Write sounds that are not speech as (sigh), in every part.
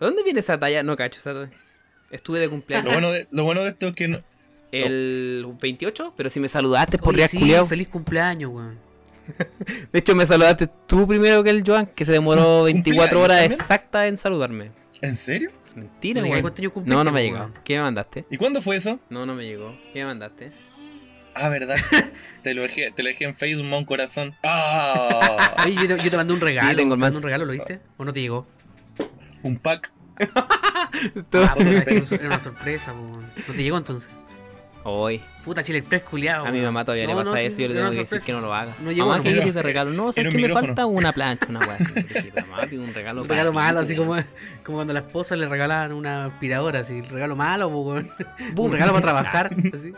¿A dónde viene esa talla? No cacho esa talla. Estuve de Lo cumpleaños bueno de, lo bueno de esto es que no, el 28, pero si me saludaste por real sí, feliz cumpleaños, weón. (laughs) De hecho, me saludaste tú primero que el Joan, que se demoró 24 horas ¿Cumpleaños también? exactas en saludarme. ¿En serio? Mentira, No digas weón. No, no me weón. ¿Qué me mandaste? ¿Y cuándo fue eso? No, no me llegó. ¿Qué me mandaste? Ah, verdad. (laughs) te, lo dejé, te lo dejé en Facebook, mon corazón. (laughs) Ah, Oye, yo te, yo te mandé un regalo. Sí, tengo ¿Te mandé un regalo, ¿lo viste? ¿O no te llegó? Un pack. (laughs) Todo- Ah, puta, era una- sorpresa, po, weón. ¿No te llegó entonces? Hoy. Puta, Chile Express, culiao. A mi mamá todavía le No, pasa no, sí, eso y yo le tengo que decir que no lo haga. No llegó, Mamá, ¿qué quieres de regalo? No, Era ¿sabes un que me falta? Una plancha, una weá. (laughs) Mamá, pido un regalo Un malo, así como, como cuando a la esposa le regalaban una aspiradora, así, regalo malo, weón. (laughs) Un regalo para trabajar, (laughs) así.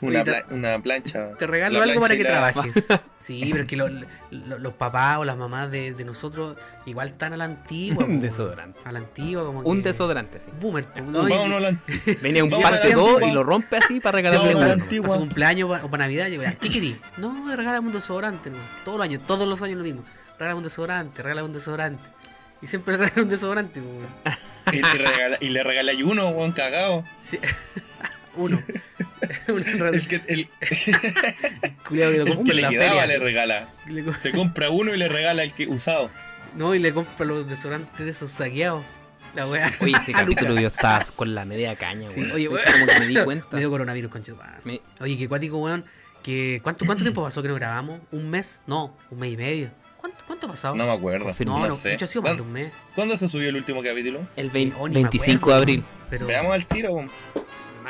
Una, pla- plancha. Te regalo La algo para que trabajes. Sí, pero es que lo- lo- los papás o las mamás de, de nosotros igual están a la antigua. Un desodorante. A la antigua, como Un que- desodorante, sí. Boomer, Venía un dos antigua. y lo rompe así para regalarle antigua. para su cumpleaños o para Navidad, yo, ¿qué querí? No, regálame un desodorante, no. Todos los años, todos los años lo mismo. Regálame un desodorante, regálame un desodorante. Y siempre (laughs) le regalan un desodorante, weón. Y, regala, y le regalé uno, weón, cagado. Sí. (laughs) Uno. (laughs) Un El que, el, culiao que lo el compra que en le quedaba feria. le regala. Le Se compra uno y le regala el que usado. No, y le compra los desodorantes de esos saqueados. La weá. Oye, ese (laughs) capítulo yo estaba con la media caña, Sí, weón. oye, Como weón. que me di cuenta. (laughs) Me dio coronavirus, conchito. Me- Oye, qué cuático, weón. Que, ¿cuánto, ¿Cuánto tiempo pasó que no grabamos? ¿Un mes? No, un mes y medio. ¿Cuánto, cuánto ha pasado? No me acuerdo. Confirmo. no, no no, sé. de hecho ha sido más de ¿Cuándo, un mes. cuándo se subió el último capítulo? El vein- Oh, ni me 25 de acuerdo, abril. Pero, Veamos al tiro.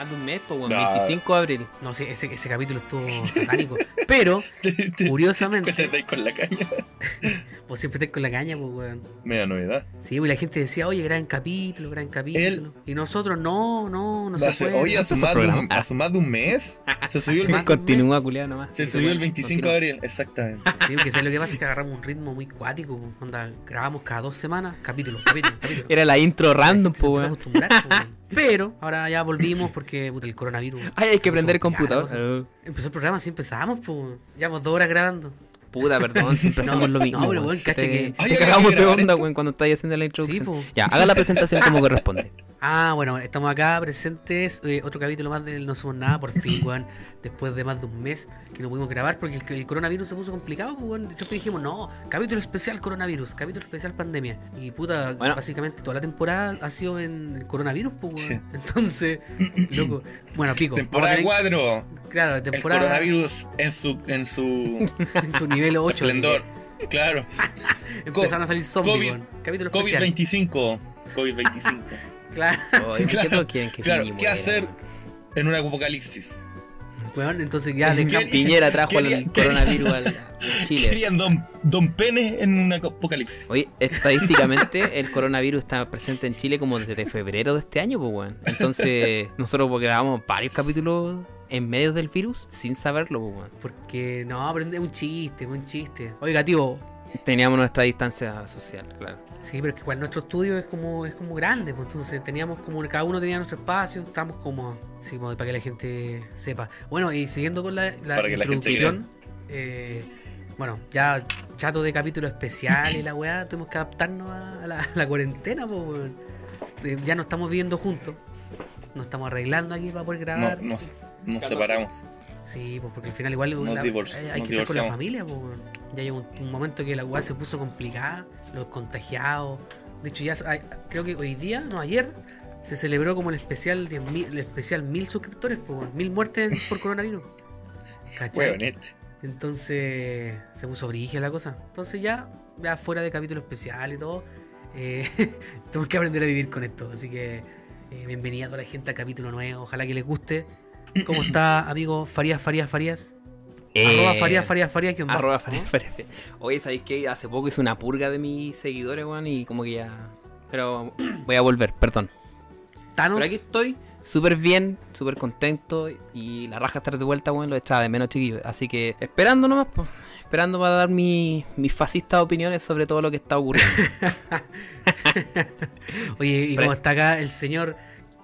Más de un mes, pues, weón. No. 25 de abril. no sé, ese, ese capítulo estuvo (laughs) satánico. Pero, (laughs) Te- te- curiosamente, te ahí con la caña. (laughs) pues siempre estás con la caña, pues, weón. Media novedad. Sí, pues la gente decía, oye, gran capítulo, gran capítulo. Y nosotros, no, no, no se Hace- puede. oye, hace ¿Cuántos más, de un, hace más de un mes. Se subió, el, Continúa, culiado, nomás. se subió el bueno, 25 de abril, exactamente. Sí, porque ¿sabes lo que pasa? Es que agarramos un ritmo muy cuático. po. Onda, grabamos cada dos semanas, capítulo, capítulo, capítulo. Era la intro random, pues, weón. Pero ahora ya volvimos porque puta, el coronavirus. Ay, hay que prender el computador. Empezó el programa, así empezamos, pues. Llevamos dos horas grabando. Puta, perdón, siempre No, hacemos lo mismo. no, pero, weón. Te- que- te Ay, cagamos de onda, weón, cuando estáis haciendo la introducción. po. ya, haga la (laughs) presentación como corresponde. Ah, bueno, estamos acá presentes. eh, otro capítulo más del No Somos Nada, por fin, (laughs) weón. Después de más de un mes que no pudimos grabar porque el, el coronavirus se puso complicado, pues, weón. Siempre dijimos, no, capítulo especial coronavirus, capítulo especial pandemia. Y puta, Bueno. básicamente toda la temporada ha sido en el coronavirus, pues, weón. Sí. (laughs) Entonces, (clears throat) loco. Bueno, pico. Temporada vamos a tener- 4. Claro, El temporada coronavirus en su, en su (laughs) en su nivel 8. esplendor. Claro. Empezaron a salir zombies, COVID- weón. Capítulo especial. COVID-25. COVID-25. Claro. ¿qué Claro, todos quieren que claro, Piñi ¿qué hacer? En un apocalipsis. Weón, entonces ya de ¿Qué- Piñera trajo Quería- el coronavirus al a Chile. Querían Don, don Pene en un apocalipsis. Oye, estadísticamente el coronavirus está presente en Chile como desde febrero de este año, pues, weón. Entonces, nosotros grabamos varios capítulos en medio del virus sin saberlo, pues, weón. Porque no, pero es un chiste, un chiste. Oiga, tío, Teníamos nuestra distancia social, claro. sí, pero es que igual nuestro estudio es como, es como grande, pues entonces teníamos como, cada uno tenía nuestro espacio, estamos como, sí, como para que la gente sepa. Bueno, y siguiendo con la, la introducción, eh, bueno, ya chato de capítulo especial y la weá, (laughs) tuvimos que adaptarnos a la, a la cuarentena, pues weón. Eh, ya no estamos viviendo juntos, nos estamos arreglando aquí para poder No, grabar. nos, nos separamos. Sí, pues porque al final igual la- hay, que estar con la familia, weón. Ya llegó un, un momento que la weá se puso complicada, los contagiados. De hecho, ya hay- creo que hoy día, no ayer, se celebró como el especial 10.000 el especial mil suscriptores, weón. mil muertes por coronavirus. (laughs) ¿Cachai? Huevonete. Entonces se puso brigia la cosa. Entonces ya, ya fuera de capítulo especial y todo, eh, (laughs) tenemos que aprender a vivir con esto. Así que eh, bienvenida a toda la gente al capítulo nuevo. Ojalá que les guste. ¿Cómo está, amigo Farías, Farías, Farías? Arroba Farías, Farías, Farías, Eh, Arroba ¿no? Farías, Farías. Oye, ¿sabéis que hace poco hice una purga de mis seguidores, weón? Y como que ya. Pero (clears throat) voy a volver, perdón. Thanos, Pero aquí estoy, súper bien, súper contento. Y la raja estar de vuelta, weón, lo echaba de menos, chiquillos. Así que esperando nomás, pues. Esperando para dar mi- mis fascistas opiniones sobre todo lo que está ocurriendo. (laughs) Oye, y como está acá el señor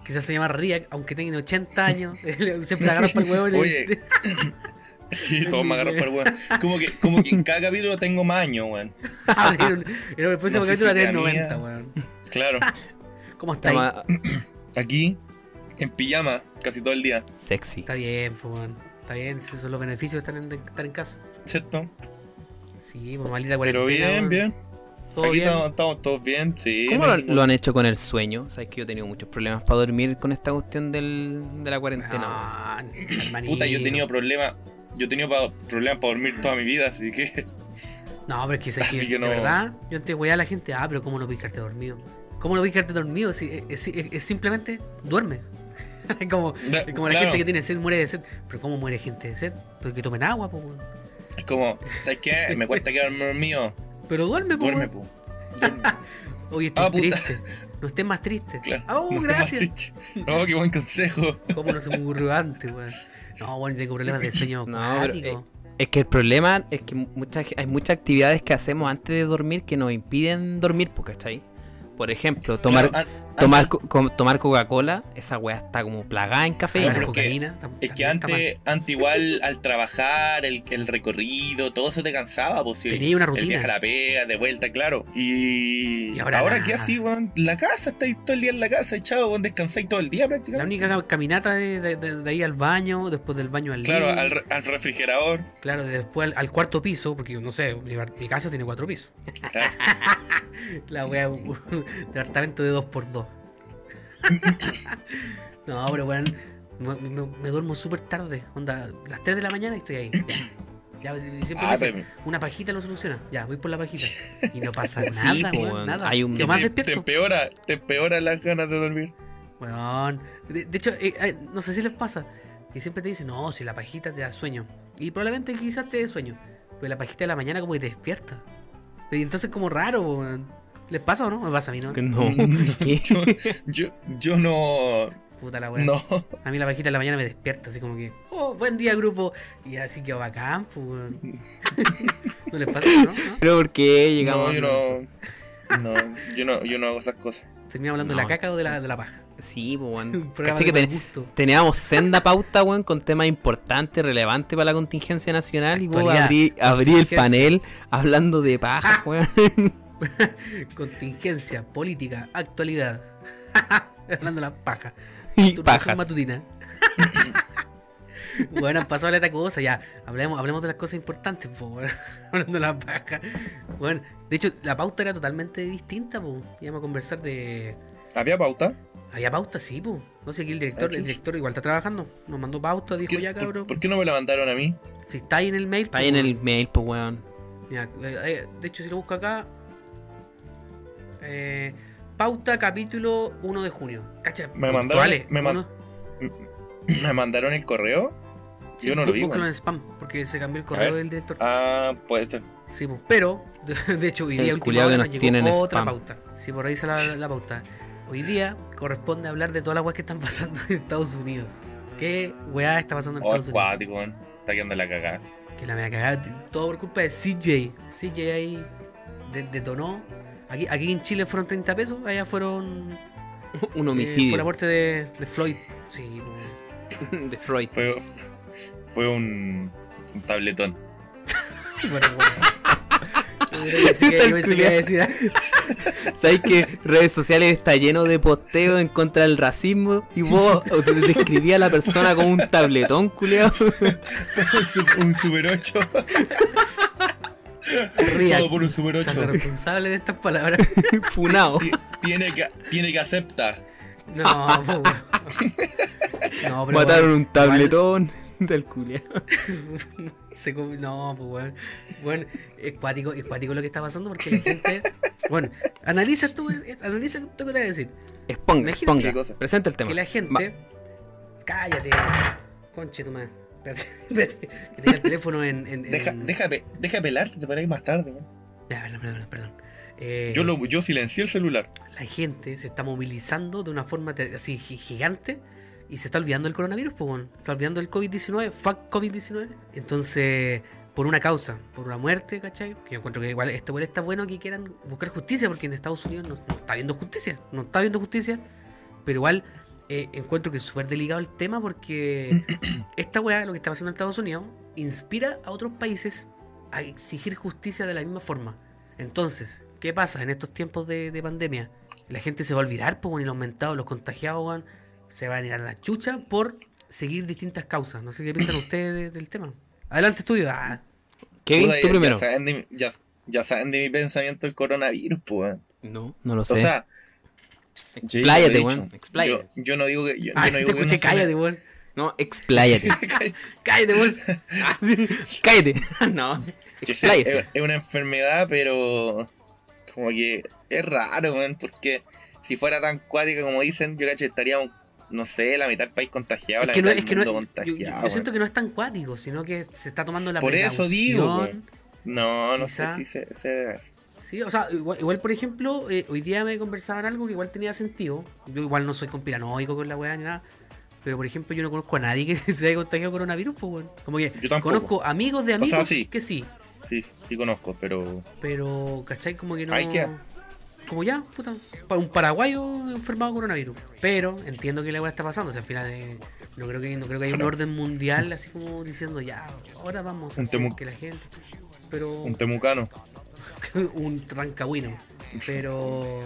que se hace llamar Riak, aunque tenga 80 años, (laughs) (laughs) siempre la agarra para el huevo. y le- Oye, (laughs) Sí, todos me agarran para el weón. Como que, como que en cada capítulo tengo más años, weón. En el próximo capítulo la 90, mía- weón. Claro. ¿Cómo está ahí? (clears throat) Aquí, en pijama, casi todo el día, Sexy. Está bien, pues, weón. Está bien, esos son los beneficios de estar en, de estar en casa. ¿cierto? Sí, pues maldita cuarentena. Pero bien, bien. ¿Todo Aquí bien? Estamos, estamos todos bien, sí. ¿Cómo lo, han hecho con el sueño? Sabes que yo he tenido muchos problemas para dormir con esta cuestión del, de la cuarentena. Ah. Puta, yo he tenido problemas. Yo he tenido pa- problemas para dormir toda mi vida, así que. No, pero es que, es que, que no. de verdad, yo antes voy a la gente, ah, pero ¿cómo no quedarte dormido? ¿Cómo no puedes quedarte dormido? Si, es, es- es simplemente duerme. (laughs) Es como, como la claro. gente que tiene sed muere de sed. Pero ¿cómo muere gente de sed? Porque tomen agua, po. Es como, ¿sabes qué? Me cuesta quedarme dormido. Pero duerme, po. Duerme, po. Duerme. (laughs) Oye, estoy Ah, puta. triste. No estés más triste. Claro. Ah, oh, No estés más gracias. No, qué buen consejo. ¿Cómo no se me ocurrió antes, weón? No, bueno, tengo problemas de sueño (laughs) No, pero, acuático. Es que el problema es que muchas, hay muchas actividades que hacemos antes de dormir que nos impiden dormir, po, ¿cachai? Por ejemplo, tomar, Claro, an- tomar, antes- co- co- tomar Coca-Cola, esa weá está como plagada en cafeína. No, la que- cocaína Es que antes, antes igual al trabajar, el, el recorrido, todo eso te cansaba, pues. Tenía una El rutina. viaje a la pega, de vuelta, claro. Y, Y ahora ahora, qué así, weón. La casa, estáis todo el día en la casa, echado, weón, descansáis todo el día La prácticamente. única caminata de, de- de- de ahí al baño, después del baño al Claro, al, re- al refrigerador. Claro, después al, al cuarto piso, porque no sé, mi, mi casa tiene cuatro pisos. Claro. (laughs) La wea, departamento de 2x2. (laughs) no, pero weón, me, me- me duermo súper tarde. Onda, las 3 de la mañana y estoy ahí. (coughs) Ya, siempre Ah, me dicen, una pajita lo soluciona. Ya, voy por la pajita. (laughs) Y no pasa nada, weón, nada. Hay un- más te, te despierto. empeora, te empeora las ganas de dormir. Weón. De, de hecho, eh, eh, no sé si les pasa. Que siempre te dicen, no, si la pajita te da sueño. Y probablemente quizás te dé sueño. Pero la pajita de la mañana como que te despierta. Y entonces como raro, weón. ¿Les pasa o no? Me pasa a mí, ¿no? No, (laughs) ¿qué? (laughs) Yo, yo, yo no. Puta la weón. No. A mí la pajita de la mañana me despierta, así como que, oh, buen día, grupo. Y así que bacán, pues, weón. (laughs) ¿No les pasa, no? ¿No? Pero ¿por qué llegamos? No, yo no. No, yo no, yo no hago esas cosas. ¿Termina hablando de la caca o de la, de la paja? Sí, pues, weón. (laughs) programa ¿Cachai de que ten- teníamos senda pauta, weón, con temas importantes, relevantes para la contingencia nacional. Y vos abrí, abrí el panel hablando de paja, weón. (laughs) Contingencia, política, actualidad. (laughs) Hablando de la paja. y pajas. matutina. Bueno, han pasado la cosa, ya. Hablemos, hablemos de las cosas importantes, po. (laughs) Hablando de la paja. Bueno, de hecho, la pauta era totalmente distinta, pues. Íbamos a conversar de. ¿Había pauta? Había pauta, sí, pues. No sé, aquí el director, Ah, el director igual está trabajando. Nos mandó pauta, dijo ¿Qué- ya, cabrón. por qué no me la mandaron a mí? Si está ahí en el mail. Está pues, ahí en el mail, pues, weón. Ya, eh, eh, de hecho, si lo busco acá. eh, pauta capítulo 1 de junio. Cacha, Me mandaron- puntuales, me man- uno- ¿Me mandaron el correo? Sí, Yo no lo vi, búscalo en spam, porque se cambió el correo del director. Ah, puede ser. Sí, pero, (laughs) de hecho, hoy día última hora nos llegó tiene en otra spam. pauta. Sí, por ahí dice la, la pauta. Hoy día corresponde hablar de todas las weas que están (laughs) pasando en Estados Unidos. ¿Qué weá está pasando en Oh, Estados Unidos? acuático, weón. Está quedando la cagada. Que la me ha cagado. Todo por culpa de CJ. CJ ahí de- detonó. Aquí, aquí en Chile fueron 30 pesos, allá fueron. (laughs) Un eh, homicidio fue la muerte de, de Floyd. Sí, de Freud. Fue, fue un, un tabletón. (laughs) Bueno, bueno. Pensé que- yo pensé que iba a decir algo. ¿Sabes que redes sociales está lleno de posteos en contra del racismo? Y vos te describías a la persona como un tabletón, culiao. un, (laughs) su- un Super 8. Real. Todo por un Super Se hace 8. responsable de estas palabras. (laughs) Funao. Ti- Tiene que, tiene que aceptar. No, no, pero Mataron weón, un tabletón (laughs) del igual (laughs) se comi- no, pues weón. Bueno, es cuático, es cuático lo que está pasando porque la gente. (laughs) Bueno, analiza tú, analiza esto que te voy a decir. Exponga, exponga. Presenta el tema. Que la Ma- gente. Cállate, conche tu madre. Espérate, espérate, que tenía el teléfono en. en, en- Deja, deja, pe- deja pelarte para ir más tarde, weón. Ya, perdón, perdón, perdón. Eh, Yo, lo, yo silencié el celular. la gente se está movilizando de una forma te- así gi- gigante y se está olvidando del coronavirus, pues. Se está olvidando del COVID-19, fuck COVID-19. Entonces, por una causa, por una muerte, ¿cachai? Que yo encuentro que igual este igual está bueno que quieran buscar justicia, porque en Estados Unidos no, no está habiendo justicia, no está habiendo justicia, pero igual eh, encuentro que es súper delicado el tema porque (coughs) esta weá, lo que está pasando en Estados Unidos, inspira a otros países a exigir justicia de la misma forma. Entonces, ¿qué pasa en estos tiempos de, de pandemia? La gente se va a olvidar, pues, y los aumentados, los contagiados, weón, se van a ir a la chucha por seguir distintas causas. No sé qué piensan (coughs) ustedes de- del tema. Adelante, estudio. Ah, Kevin, tú ya- primero. Ya saben, de, mi- ya, ya saben de mi pensamiento del coronavirus, pues. No, no lo sé. O sea, expláyate, weón. Expláyate. Yo, yo no digo que. Yo, yo ah, no te digo que escuché, no cállate, weón. No, expláyate. (laughs) Cállate, weón. Ah, sí. Cállate. (laughs) no, es, es una enfermedad, pero como que es raro, weón, porque si fuera tan cuática como dicen, yo cacho estaríamos, no sé, la mitad del país contagiado, Es la que no, mitad es del que no, mundo yo, yo- contagiado. yo siento que no es tan cuático, sino que se está tomando la Por eso digo. No, no Quizá- sé si se, se- Sí, o sea, igual, igual, por ejemplo, eh, hoy día me conversaban algo que igual tenía sentido. Yo igual no soy conspiranoico con la weá ni nada. Pero por ejemplo, yo no conozco a nadie que (laughs) se haya contagiado coronavirus, pues weón. Como que Yo conozco amigos de O amigos sea, sí. que sí. sí, sí conozco, pero Pero, ¿cachai? Como que no. Ahí queda. Como ya, puta. Un paraguayo enfermado de coronavirus. Pero entiendo que la weá está pasando. O sea, al final eh, no creo que no creo que haya un orden mundial así como diciendo ya, ahora vamos a Un hacer que la gente. Pero un temucano. (laughs) un rancagüino. Pero.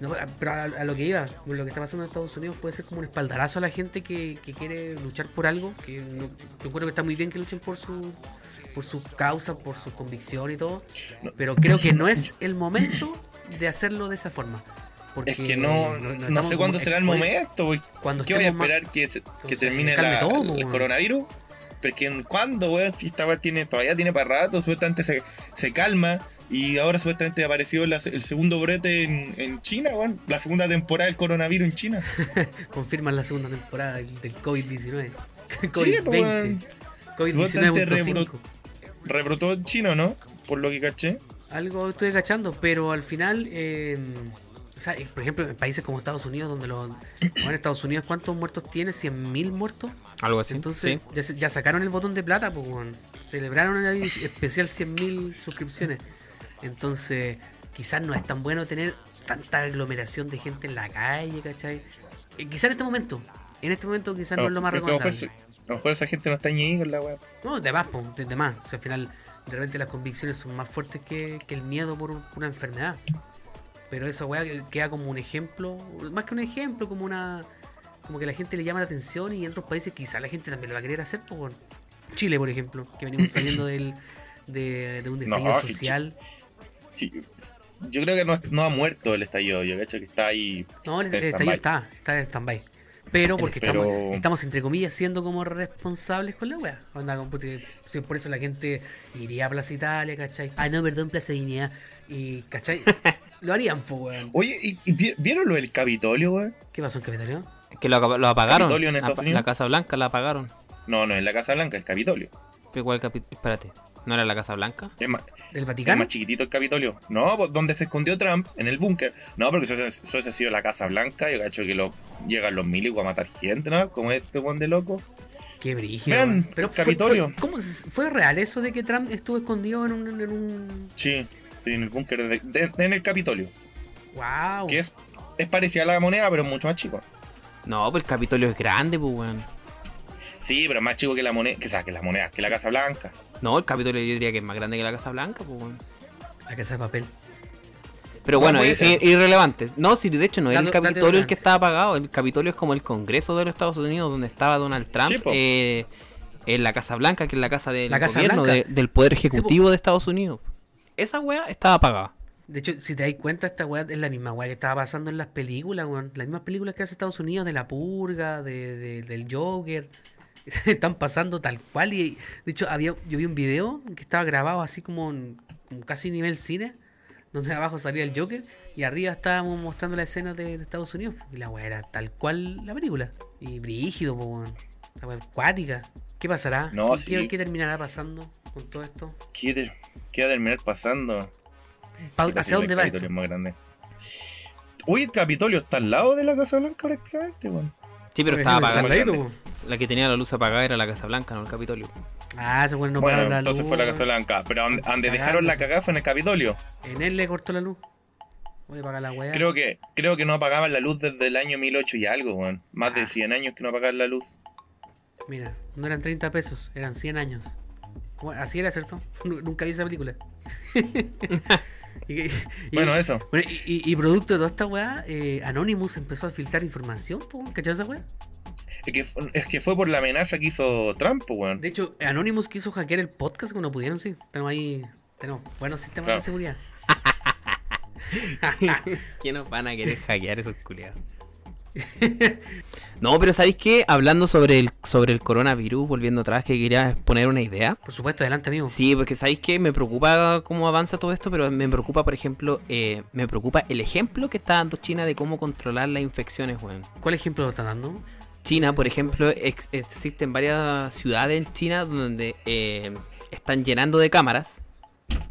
no, pero a, a lo que iba, lo que está pasando en Estados Unidos puede ser como un espaldarazo a la gente que, que quiere luchar por algo. Que no- yo creo que está muy bien que luchen por su por su causa, por su convicción y todo. No. Pero creo que no es el momento de hacerlo de esa forma. Porque Es que no, no, sé cuándo será el momento. Cuando ¿Qué voy a más- esperar que, se- que Entonces, termine calme la- todo, el coronavirus? Pero es que en- ¿cuándo, weón? Si esta weá tiene, todavía tiene para rato, supuestamente se, se calma. Y ahora supuestamente apareció la- el segundo brote en, en China, weón. La segunda temporada del coronavirus en China. (laughs) confirman la segunda temporada del, del COVID-19. (laughs) pues, COVID-20. weón. COVID-19.5. Supuestamente Rebrotó en China, ¿no? Por lo que caché. Algo estoy cachando, pero al final, eh, o sea, por ejemplo, en países como Estados Unidos, donde los. Bueno, Estados Unidos, ¿cuántos muertos tiene? ¿100.000 muertos? Algo así. Entonces, sí. ya, se- ya sacaron el botón de plata, pues. Celebraron el especial 100.000 suscripciones. Entonces, quizás no es tan bueno tener tanta aglomeración de gente en la calle, ¿cachai? Eh, quizás en este momento, en este momento, quizás no es lo más Porque a lo mejor recomendable. a lo mejor esa gente no está ni ahí con la weá. No, de más, po, de, de más. O sea, al final, de repente las convicciones son más fuertes que, que el miedo por, un- por una enfermedad. Pero esa weá que- queda como un ejemplo, más que un ejemplo, como una. Como que la gente le llama la atención y en otros países quizás la gente también lo va a querer hacer, pues bueno. Chile, por ejemplo, que venimos (laughs) saliendo del, de, de un No, estallido sí, social. Sí, yo creo que no, no ha muerto el estallido. Yo cacho que está ahí. No, el, el estallido está, está en stand-by. Pero porque Pero- Estamos, estamos, entre comillas, siendo como responsables con la wea. Onda, por eso la gente iría a Plaza Italia, ¿cachai? Ah, no, perdón, Plaza Dignidad. Y, ¿cachai? (laughs) Lo harían, pues, weón. Oye, ¿y, y vi- vieron lo del Capitolio, weón? ¿Qué pasó en Capitolio? Que lo, lo apagaron. Capitolio en Estados La- Unidos. La Casa Blanca la apagaron. No, no, en la Casa Blanca, el Capitolio. Pero igual capi- Espérate. ¿No era la Casa Blanca? Más, ¿Del es Vaticano? más chiquitito el Capitolio. No, pues, donde se escondió Trump, en el búnker. No, porque eso, eso, eso ha sido la Casa Blanca. Yo cacho que lo, llegan los milicos a matar gente, ¿no? Como este buen de loco. Qué brígido. Vean. Pero el fue- Capitolio. Fue, ¿Cómo fue real eso de que Trump estuvo escondido en un. En un... Sí, sí, en el búnker, en el Capitolio. ¡Wow! Que es, es parecida a la moneda, pero mucho más chico. No, pues el Capitolio es grande, pues, weón. Sí, pero más chico que la moneda, que, o sea, que la moneda, que la Casa Blanca. No, el Capitolio yo diría que es más grande que la Casa Blanca, pues. La casa de papel. Pero No, bueno, es, irrelevante. No, si de hecho no es el Capitolio el que estaba apagado. El Capitolio es como el Congreso de los Estados Unidos donde estaba Donald Trump. Eh, en la Casa Blanca, que es la casa del La Casa gobierno, de- del Poder po. Ejecutivo de Estados Unidos. Esa wea estaba apagada. De hecho, si te das cuenta, esta weá es la misma weá que estaba pasando en las películas, weón. Las mismas películas que hace Estados Unidos, de La Purga, de, de- del Joker. (laughs) Están pasando tal cual. Y de hecho, había, yo vi un video que estaba grabado así como, en- como casi nivel cine, donde (laughs) abajo salía el Joker y arriba estábamos mostrando la escena de, de Estados Unidos. Y la weá era tal cual la película. Y brígido, po. Esta weá acuática. ¿Qué pasará? No, ¿Qué, sí. qué- qué terminará pasando con todo esto? ¿Qué, te- qué va a terminar pasando? Pa- ¿Hacia dónde va esto? es más grande. Uy, el Capitolio está al lado de la Casa Blanca prácticamente, weón. Sí, pero estaba apagada. La que tenía la luz apagada era la Casa Blanca, no el Capitolio. Ah, ese weón no bueno, pagaron la entonces luz, fue la. Casa Blanca. Pero donde, dejaron la cagada fue en el Capitolio. En él le cortó la luz. Voy a pagar la weá. Creo que, creo que no apagaban la luz desde el año 1008 y algo, weón. Más Ah. de 100 años que no apagaban la luz. Mira, no eran 30 pesos, eran 100 años. Así era, ¿cierto? Nu- (laughs) Nunca vi esa película. (laughs) y, y- Bueno, eso. bueno, y, y- y producto de toda esta weá, eh, Anonymous empezó a filtrar información, ¿cachai esa weá? Es que, es que fue por la amenaza que hizo Trump, pues, weón. De hecho, Anonymous quiso hackear el podcast cuando pudieron, sí. Tenemos ahí, tenemos buenos sistemas Claro. de seguridad. (laughs) ¿Quién nos van a querer hackear esos culiados? (laughs) No, pero ¿sabéis qué? Hablando sobre el, sobre el coronavirus, volviendo atrás, que quería exponer una idea. Por supuesto, adelante, amigo. Sí, porque sabéis que me preocupa cómo avanza todo esto, pero me preocupa, por ejemplo, eh, me preocupa el ejemplo que está dando China de cómo controlar las infecciones, weón. ¿Cuál ejemplo lo están dando? China, por ejemplo, ex- existen varias ciudades en China donde eh, están llenando de cámaras,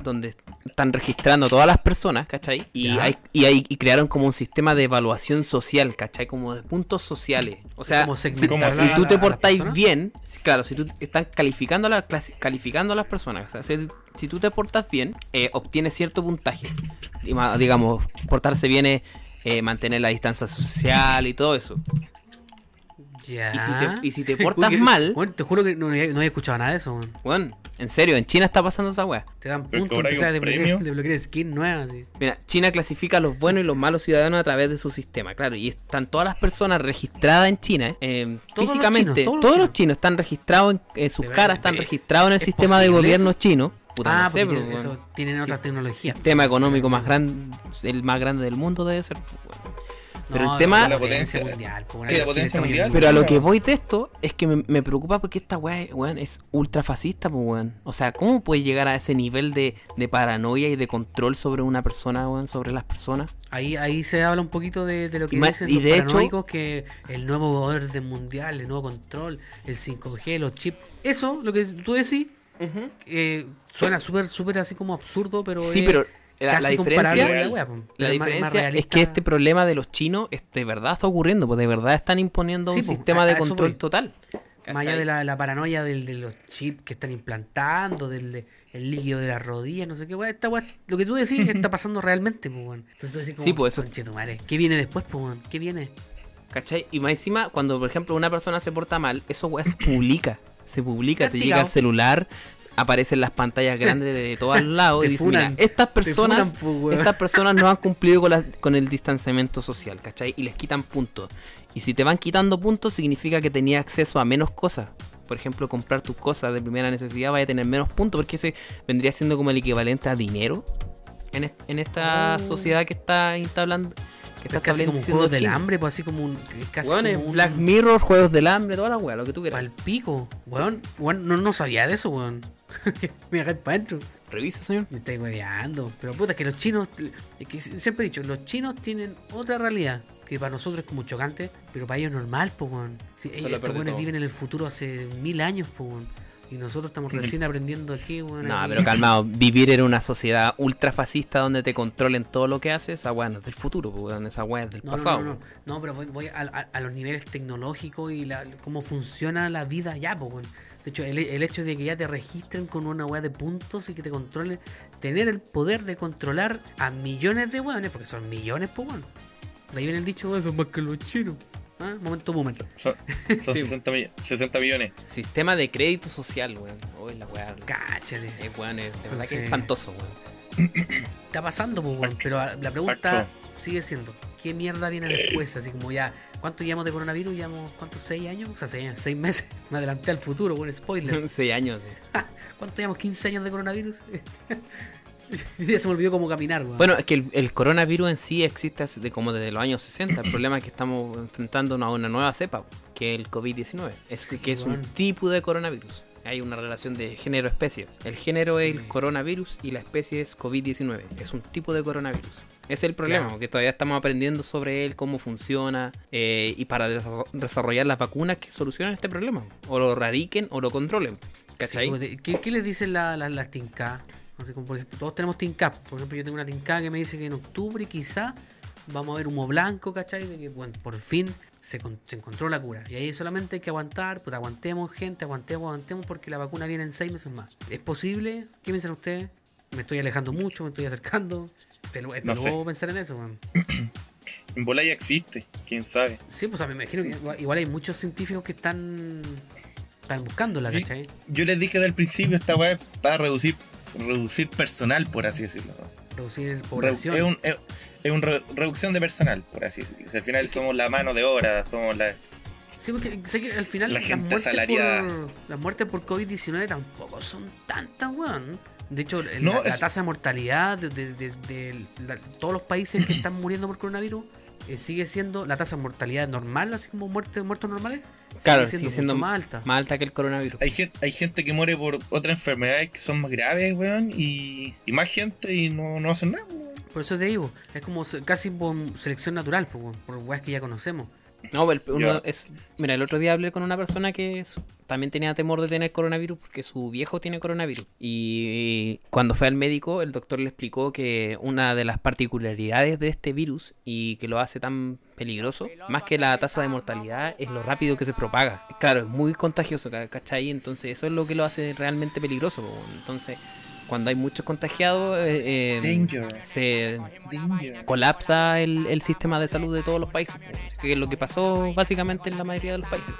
donde están registrando todas las personas, ¿cachai? Y, hay, y, hay- y crearon como un sistema de evaluación social, ¿cachai? Como de puntos sociales. O sea, si, si tú te portáis bien, claro, si tú están calificando a, la, calificando a las personas, o sea, si, si tú te portas bien, eh, obtienes cierto puntaje. Digamos, portarse bien es eh, mantener la distancia social y todo eso. Ya. Y si te- y si te (laughs) portas Uy, mal- Bueno, te juro que no, no había, escuchado nada de eso, weón. Bueno, en serio, en China está pasando esa weá. Te dan puntos, empiezas a (laughs) desbloquear, skin nuevas. Mira, China clasifica a los buenos y los malos ciudadanos a través de su sistema, claro, y están todas las personas registradas en China, eh, Todos los físicamente, chinos, todos, todos los los chinos están registrados en, sus caras, están eh, registrados en el ¿es sistema de gobierno eso? chino. Puta, Ah, no sé, porque pues, eso, tienen otra tecnología. sistema económico más grande, el más grande del mundo debe ser. pues. Pero No, el tema- la potencia mundial. Sí, la potencia. Pero a lo que voy de esto es que me, me preocupa porque esta weá, weón, es ultra fascista, pues, weón. O sea, ¿cómo puede llegar a ese nivel de, de paranoia y de control sobre una persona, weón, sobre las personas? Ahí, ahí se habla un poquito de, de lo que Y dicen y los de hecho- paranoicos, que el nuevo orden mundial, el nuevo control, el 5G, los chips. Eso, lo que tú decís, eh, suena súper, súper así como absurdo, pero Sí, es pero la, casi la diferencia, la wea, diferencia es que este problema de los chinos es, de verdad está ocurriendo, pues de verdad están imponiendo Sí, un sistema a- de a control total. Más allá de la, la paranoia del, de los chips que están implantando, del de- el líquido de las rodillas, no sé qué, weá, esta weá, lo que tú decís está (laughs) pasando realmente, pues, weón. Entonces tú decís como, Sí, pues, eso- "Conchetumare, ¿qué viene después, pues, weón? ¿Qué viene? ¿Cachai? Y más encima, cuando por ejemplo una persona se porta mal, eso weá se publica. Se publica, te llega al celular, aparecen las pantallas grandes de todos lados (laughs) y dice, funan, mira, estas personas, funan, weón". estas personas no han cumplido con, la- con el distanciamiento social, ¿cachai? Y les quitan puntos. Y si te van quitando puntos, significa que tenías acceso a menos cosas. Por ejemplo, comprar tus cosas de primera necesidad vaya a tener menos puntos, porque ese vendría siendo como el equivalente a dinero en, est- en esta Oh. sociedad que está instablando. Que está Es casi como un estableciendo juego del hambre, pues así como un. Casi como un- Black Mirror, Juegos del Hambre, toda la weá, lo que tú quieras. Pal pico, weón. weón no, no sabía de eso, weón. Me dejé para adentro. Revisa, señor. Me estáis hueveando. Pero puta, es que los chinos. Es que siempre he dicho, los chinos tienen otra realidad. Que para nosotros es como chocante, pero para ellos es normal, pues, weón. Sí, ellos, lo estos weones viven en el futuro hace mil años, weón. Y nosotros estamos recién aprendiendo aquí, weón. No, aquí. pero calmado, vivir en una sociedad ultra fascista donde te controlen todo lo que haces, esa weá no es del futuro, weón, esa weá es del No, no, pasado. no, no, no, pero voy, voy a, a- a los niveles tecnológicos y la, cómo funciona la vida ya, weón. De hecho, el, el hecho de que ya te registren con una weá de puntos y que te controlen, tener el poder de controlar a millones de weones, porque son millones, pues, weón. De ahí viene el dicho, "Oh, son más que los chinos. ¿Ah? Momento boomer. Son, son (laughs) Sí. 60, mi- 60 millones. Sistema de crédito social, weón. Uy, la weá. Cáchale. Es weón, es de verdad que es espantoso, weón. (clears throat) Está pasando, pues, weón. Pero la pregunta sigue siendo, ¿qué mierda viene después? Así como ya, ¿cuánto llevamos de coronavirus? ¿Llevamos cuántos? ¿Seis años? O sea, seis, seis meses. (laughs) Me adelanté al futuro, weón, spoiler. (laughs) Seis años, sí. (laughs) ¿Cuánto llevamos? ¿15 años de coronavirus? ya se me olvidó cómo caminar, weón. Bueno, es que el, el coronavirus en sí existe de como desde los años 60. El problema es que estamos enfrentando a una nueva cepa, que es el COVID-19. Es Sí, que es un tipo de coronavirus. Hay una relación de género-especie. El género es el coronavirus y la especie es COVID-19. Es un tipo de coronavirus. Ese es el problema, Claro. porque todavía estamos aprendiendo sobre él, cómo funciona, eh, y para desa- desarrollar las vacunas que solucionen este problema. O lo radiquen o lo controlen. ¿Cachai? ¿qué, qué les dicen la- la- las Tinca? Así como por ejemplo, todos tenemos Tinca. Por ejemplo, yo tengo una Tinca que me dice que en octubre quizá vamos a ver humo blanco, ¿cachai? De que bueno, por fin se, con- se encontró la cura. Y ahí solamente hay que aguantar, pues aguantemos gente, aguantemos, aguantemos porque la vacuna viene en seis meses más. ¿Es posible? ¿Qué piensan ustedes? Me estoy alejando mucho, me estoy acercando. Pero es No sé. pensar en eso, weón. (clears throat) En bola ya existe, quién sabe. Sí, pues o sea, me imagino que igual, igual hay muchos científicos que están están buscándola, Sí. ¿cachai? Yo les dije del principio, esta weá es para reducir, reducir personal, por así decirlo. Reducir Redu- población. Es, un, es, es una re- reducción de personal, por así decirlo. O sea, al final somos la mano de obra, somos la... Sí, porque sé que al final La las gente muertes, asalariada. por, las muertes por COVID-19 tampoco son tantas, weón. De hecho, No, la, tasa de mortalidad de, de- de- de la- todos los países que están muriendo por coronavirus eh, sigue siendo la tasa de mortalidad normal, así como muerte, muertos normales. Claro, sigue sigue siendo, siendo mucho más alta. Más alta que el coronavirus. Hay gente, hay gente que muere por otras enfermedades que son más graves, weón, y, y más gente y no, no hacen nada. weón. Por eso te digo, es como casi por selección natural, pues, weón, por weas que ya conocemos. No, el- uno es. Mira, el otro día hablé con una persona que también tenía temor de tener coronavirus porque su viejo tiene coronavirus. Y cuando fue al médico, el doctor le explicó que una de las particularidades de este virus y que lo hace tan peligroso, más que la tasa de mortalidad, es lo rápido que se propaga. Claro, es muy contagioso, ca- ¿cachai? Entonces, eso es lo que lo hace realmente peligroso. Entonces, cuando hay muchos contagiados, eh, eh, se Danger. colapsa el, el sistema de salud de todos los países, que es lo que pasó básicamente en la mayoría de los países.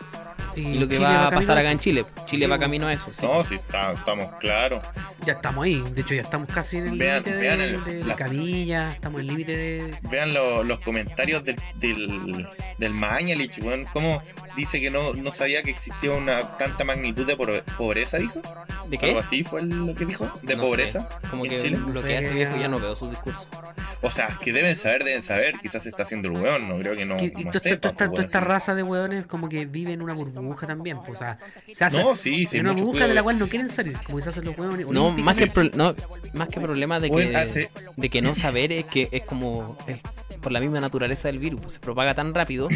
Y lo que Chile va a pasar acá en. Chile. Chile Sí, va camino a eso. sí. No, sí, está- estamos claros. Ya estamos ahí, de hecho ya estamos casi en el límite vean de, el- de- de la- camilla, estamos en el límite de... Vean lo- los comentarios del, del, del Mañalich, weón, cómo dice que no, no sabía que existía una tanta magnitud de pobreza, dijo. ¿De qué? Algo así fue lo que dijo, de No sé. pobreza Como en que Chile. lo que hace viejo ya- ya no veo sus discursos. O sea, que deben saber, deben saber, quizás se está haciendo el weón, no creo que no, que- y no toda esta- pues, toda esta weón, raza de hueones como que vive en una burbuja también, pues, o sea, se hace No, sí, sí, en una burbuja cuidado. de la cual no quieren salir, como que se hacen los hueones. No, más que, no, más que problema de que, hace- de que no saber es que es como es por la misma naturaleza del virus, pues, se propaga tan rápido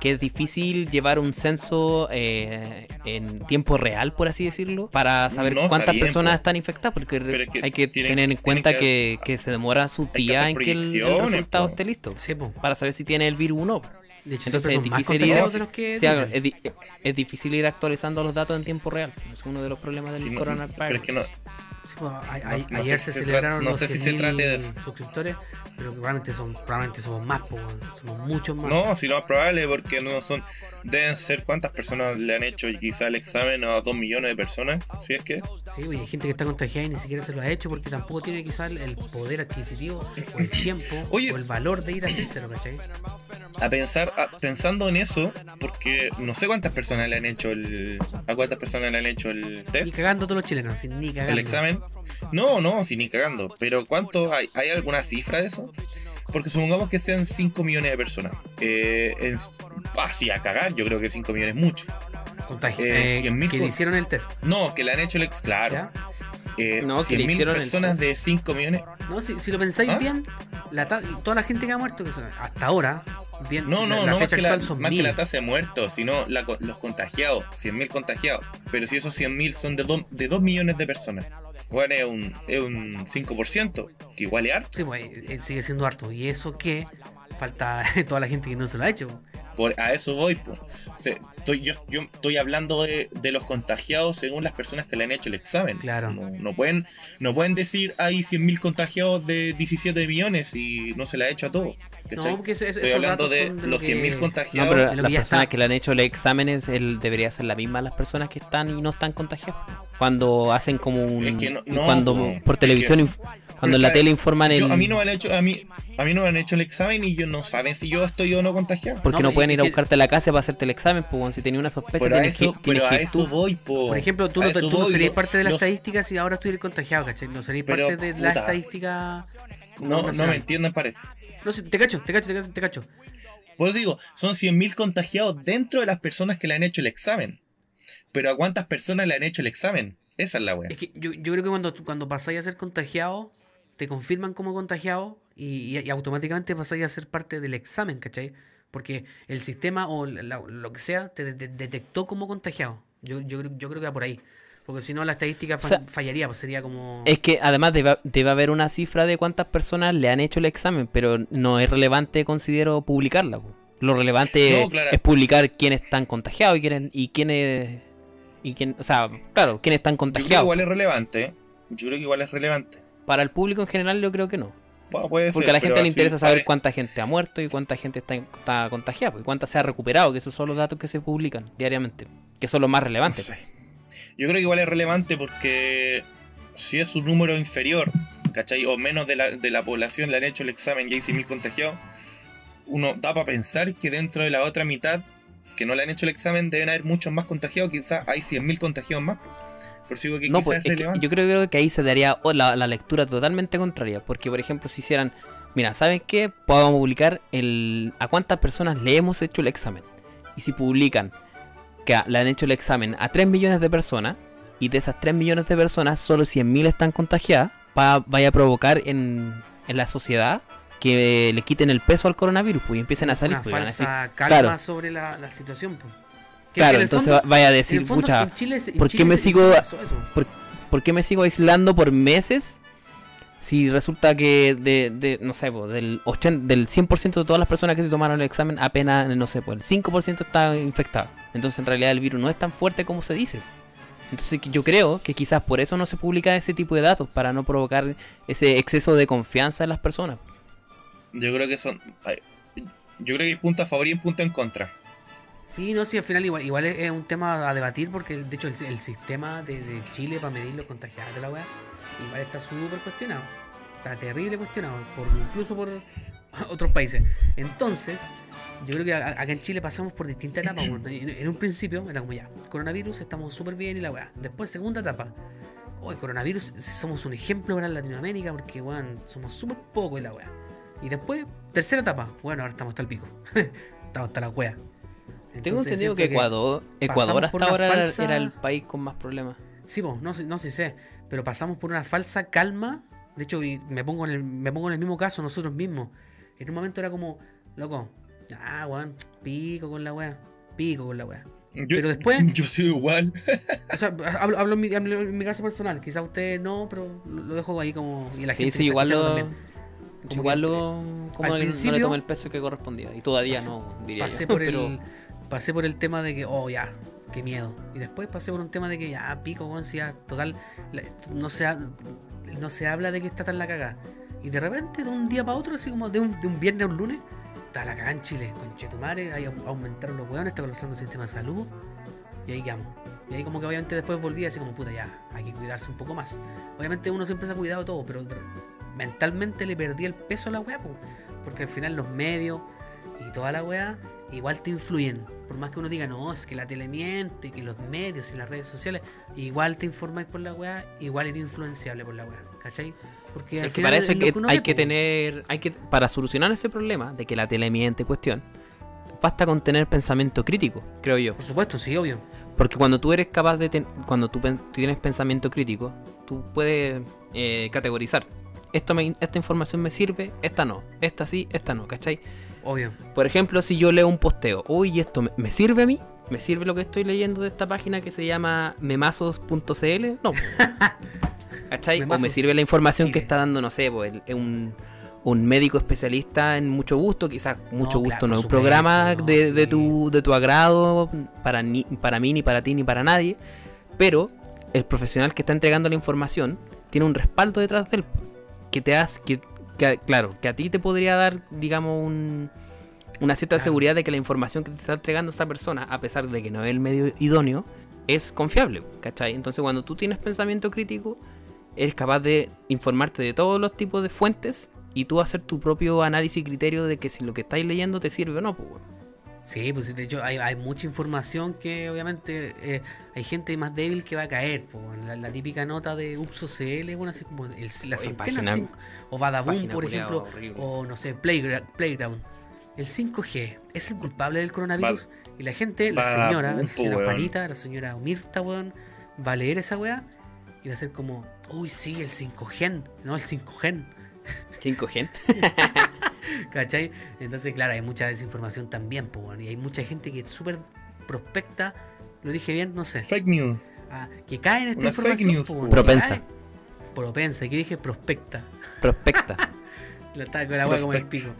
que es difícil llevar un censo eh, en tiempo real, por así decirlo, para saber No, cuántas bien, personas po. están infectadas, porque Pero es que hay que tienen- tener en cuenta que- que, que se demora su día en que el, resultado po. esté listo, Sí, para saber si tiene el virus o no. De hecho, Entonces es difícil ir, que sí, es, di- es difícil ir actualizando los datos en tiempo real. Es uno de los problemas del Sí, no, coronavirus. pero es que no, Sí, pues, a- a- No- no ayer sé se, si se celebraron no los sé si se 100.000 trate de eso. suscriptores, pero probablemente, son, probablemente somos más, somos muchos más. No, si lo más probable, porque no son. Deben ser cuántas personas le han hecho quizá el examen a dos millones de personas, si es que. Sí, hay gente que está contagiada y ni siquiera se lo ha hecho porque tampoco tiene quizás el, poder adquisitivo o el tiempo (laughs) Oye. o el valor de ir a hacérselo, ¿cachai? A pensar, a- pensando en eso, porque no sé cuántas personas le han hecho el. a cuántas personas le han hecho el Ni test, cagando todos los chilenos, ni cagando. el examen. No, no, si ni cagando. Pero ¿cuánto hay? ¿Hay alguna cifra de eso? Porque supongamos que sean 5 millones de personas. Eh, en- así a cagar, yo creo que 5 millones es mucho. Eh, Eh, 100.000 que le hicieron el test. No, que le han hecho el ex, claro. Eh, No, que le 100.000 hicieron el personas test. de 5 millones. No, si, si lo pensáis ¿Ah? bien, la toda la gente que ha muerto, que son- hasta ahora, bien, No, no, la, la no más que, la, más que mil. la tasa de muertos, sino la los contagiados, 100.000 contagiados. Pero si esos 100.000 son de 2 de dos millones de personas, bueno, es un, es un 5%, que igual es harto. Sí, pues, eh, sigue siendo harto. Y eso que falta (laughs) toda la gente que no se lo ha hecho. Por, a eso voy, po. O sea, estoy, yo, yo estoy hablando de, de los contagiados según las personas que le han hecho el examen. Claro. No, no pueden, no pueden decir hay 100.000 contagiados de 17 millones y no se le ha hecho a todos. ¿cachai? No, porque ese- ese- Estoy hablando de lo los 100.000 que- No, contagiados. pero las personas está. que le han hecho el exámenes él debería ser la misma las personas que están y no están contagiadas. Cuando hacen como un Es que no- no, cuando po. por Es televisión que- cuando en la tele informan el Yo- a mí no me han hecho, a mí, a mí no me han hecho el examen y ellos no saben si yo estoy o no contagiado. porque No, pueden ir a buscarte a la casa para hacerte el examen, pues bueno, si tenía una sospecha Pero a eso, que, pero a eso tú. voy, po. Por ejemplo, tú no, tú no serías parte de la los- estadística si ahora estuvieras contagiado, ¿cachai? No serías Pero, parte de la puta. estadística. No, no me entienden, parece. No sé, te cacho, te cacho, te cacho, te cacho. Por eso digo, son 100.000 contagiados dentro de las personas que le han hecho el examen. Pero ¿a cuántas personas le han hecho el examen? Esa es la wea. Es que yo, yo creo que cuando, cuando pasáis a ser contagiado, te confirman como contagiado y, y- y automáticamente pasáis a ser parte del examen, ¿cachai? Porque el sistema o la- la- lo que sea te de- de- detectó como contagiado. Yo, yo, creo- yo creo que va por ahí. Porque si no, la estadística fa- O sea, fallaría, pues sería como. Es que además debe, debe haber una cifra de cuántas personas le han hecho el examen, pero no es relevante, considero, publicarla. po. Lo relevante No, claro. es publicar quiénes están contagiados y quiénes y quiénes y quién, o sea, claro, quiénes están Yo creo que contagiados. igual es relevante. ¿eh? Yo creo que igual es relevante. Para el público en general yo creo que no. Bueno, puede Porque ser, a la gente le interesa saber sabe- cuánta gente ha muerto y cuánta gente está, está contagiada, pues, y cuánta se ha recuperado, que esos son los datos que se publican diariamente, que son los más No relevantes. sé. Yo creo que igual es relevante porque si es un número inferior, ¿cachai? O menos de la, de la población le han hecho el examen y hay 100.000 contagiados, uno da para pensar que dentro de la otra mitad que no le han hecho el examen deben haber muchos más contagiados, quizás hay 100.000 contagiados más. Por que No, quizás pues, es que yo creo que ahí se daría la, la lectura totalmente contraria. Porque, por ejemplo, si hicieran, mira, ¿saben qué? Podemos publicar el, a cuántas personas le hemos hecho el examen. Y si publican que le han hecho el examen a 3 millones de personas, y de esas 3 millones de personas, solo 100.000 están contagiadas, va, vaya a provocar en, en la sociedad que le quiten el peso al coronavirus pues, y empiecen a salir. Una pues, van a decir, falsa calma claro. sobre la, la situación. pues. Claro, entonces fondo- va- vaya a en decir, fondo, pucha, en Chile se- en ¿por qué me sigo- eso. ¿por qué me sigo aislando por meses? Si resulta que de, de no sé, po, del, 80, del 100% de todas las personas que se tomaron el examen, apenas, no sé, pues el 5% está infectado. Entonces en realidad el virus no es tan fuerte como se dice. Entonces yo creo que quizás por eso no se publica ese tipo de datos, para no provocar ese exceso de confianza en las personas. Yo creo que son. Yo creo que hay punto a favor y un punto en contra. Sí, no, sí, al final igual, igual es, es un tema a debatir porque de hecho el, el sistema de, de Chile para medir los contagiados de la weá igual está súper cuestionado. Está terrible cuestionado, por, incluso por (laughs) otros países. Entonces, yo creo que a- acá en Chile pasamos por distintas etapas. (clears throat) En, un principio era como ya, coronavirus, estamos súper bien y la weá. Después, segunda etapa. Hoy, coronavirus, somos un ejemplo para Latinoamérica porque, weón, somos súper poco y la weá. Y después, tercera etapa. Bueno, ahora estamos hasta el pico. (laughs) estamos hasta la weá. Tengo entendido que Ecuador, Ecuador pasamos hasta ahora era- falsa- era el país con más problemas. Sí, po, no, sé- no sé si sé, pero pasamos por una falsa calma. De hecho, y me pongo en el, me pongo en el mismo caso nosotros mismos. En un momento era como, loco, ah, weón, pico con la weá, pico con la weá. Yo, Pero después- (laughs) Yo soy igual. (laughs) O sea, hablo, hablo en, mi, hablo en mi caso personal, quizás usted no, pero lo, dejo ahí como. Y la Sí, gente sí, que está igual lo, también. Como igual que, lo, al como no le- no le principio tomé el peso que correspondía. Y todavía pasé- no, diría pasé yo. por (laughs) Pero- el pasé por el tema de que oh ya qué miedo. Y después pasé por un tema de que ya pico con si ya total no se ha- no se habla de que está tan la cagada y de repente de un día para otro así como de un, de un viernes a un lunes está la cagada en Chile con Chetumare ahí au- aumentaron los hueones está colapsando el sistema de salud y ahí quedamos. Y ahí como que obviamente después volví así como puta ya hay que cuidarse un poco más. Obviamente uno siempre se ha cuidado todo pero mentalmente le perdí el peso a la weá po, porque al final los medios y toda la weá igual te influyen. Por más que uno diga, no, es que la tele miente, que los medios y las redes sociales, igual te informáis por la weá, igual eres influenciable por la weá, ¿cachai? Porque al Es que final para eso es hay que, uno hay ve, que po. tener, hay que, para solucionar ese problema de que la tele miente cuestión, basta con tener pensamiento crítico, creo yo. Por supuesto, sí, obvio. Porque cuando tú eres capaz de, ten- cuando tú pen- tienes pensamiento crítico, tú puedes eh, categorizar. Esto me, esta información me sirve, esta no, esta sí, esta no, ¿cachai? Obvio. Por ejemplo, si yo leo un posteo, uy, ¿y esto me, me sirve a mí? ¿Me sirve lo que estoy leyendo de esta página que se llama memazos.cl? No. (laughs) ¿Cachai? o me sirve la información que está dando, no sé, pues, un, un médico especialista en mucho gusto, quizás mucho No, gusto claro, no es un programa de, no, de sí. tu, de tu agrado para, ni, para mí, ni para ti, ni para nadie, pero el profesional que está entregando la información tiene un respaldo detrás de él que te hace, que, que, claro, que a ti te podría dar, digamos, un, una cierta Claro. seguridad de que la información que te está entregando esta persona, a pesar de que no es el medio idóneo, es confiable, ¿cachai? Entonces cuando tú tienes pensamiento crítico, eres capaz de informarte de todos los tipos de fuentes y tú hacer tu propio análisis y criterio de que si lo que estáis leyendo te sirve o no, pues. Sí, pues de hecho hay, hay mucha información que obviamente eh, hay gente más débil que va a caer. po, en la, la típica nota de Upso CL, bueno, así como el, la Centena página- 5, o Badaboom, por ejemplo, horrible. o no sé, Playgra- Playground. El 5G es el culpable del coronavirus y la gente, la señora, la señora weón. Juanita, la señora Mirta, weón, va a leer esa weá y va a ser como, uy, sí, el 5G, no el 5G. 5G. (laughs) (laughs) ¿Cachai? Entonces, claro, hay mucha desinformación también, y hay mucha gente que es súper prospecta, lo dije bien, no sé, Fake news. ah, que cae en esta Una fake información. news, po, weón, que Propensa. Propensa, que dije prospecta. Prospecta. (laughs) La estaba con la hueá como el pico.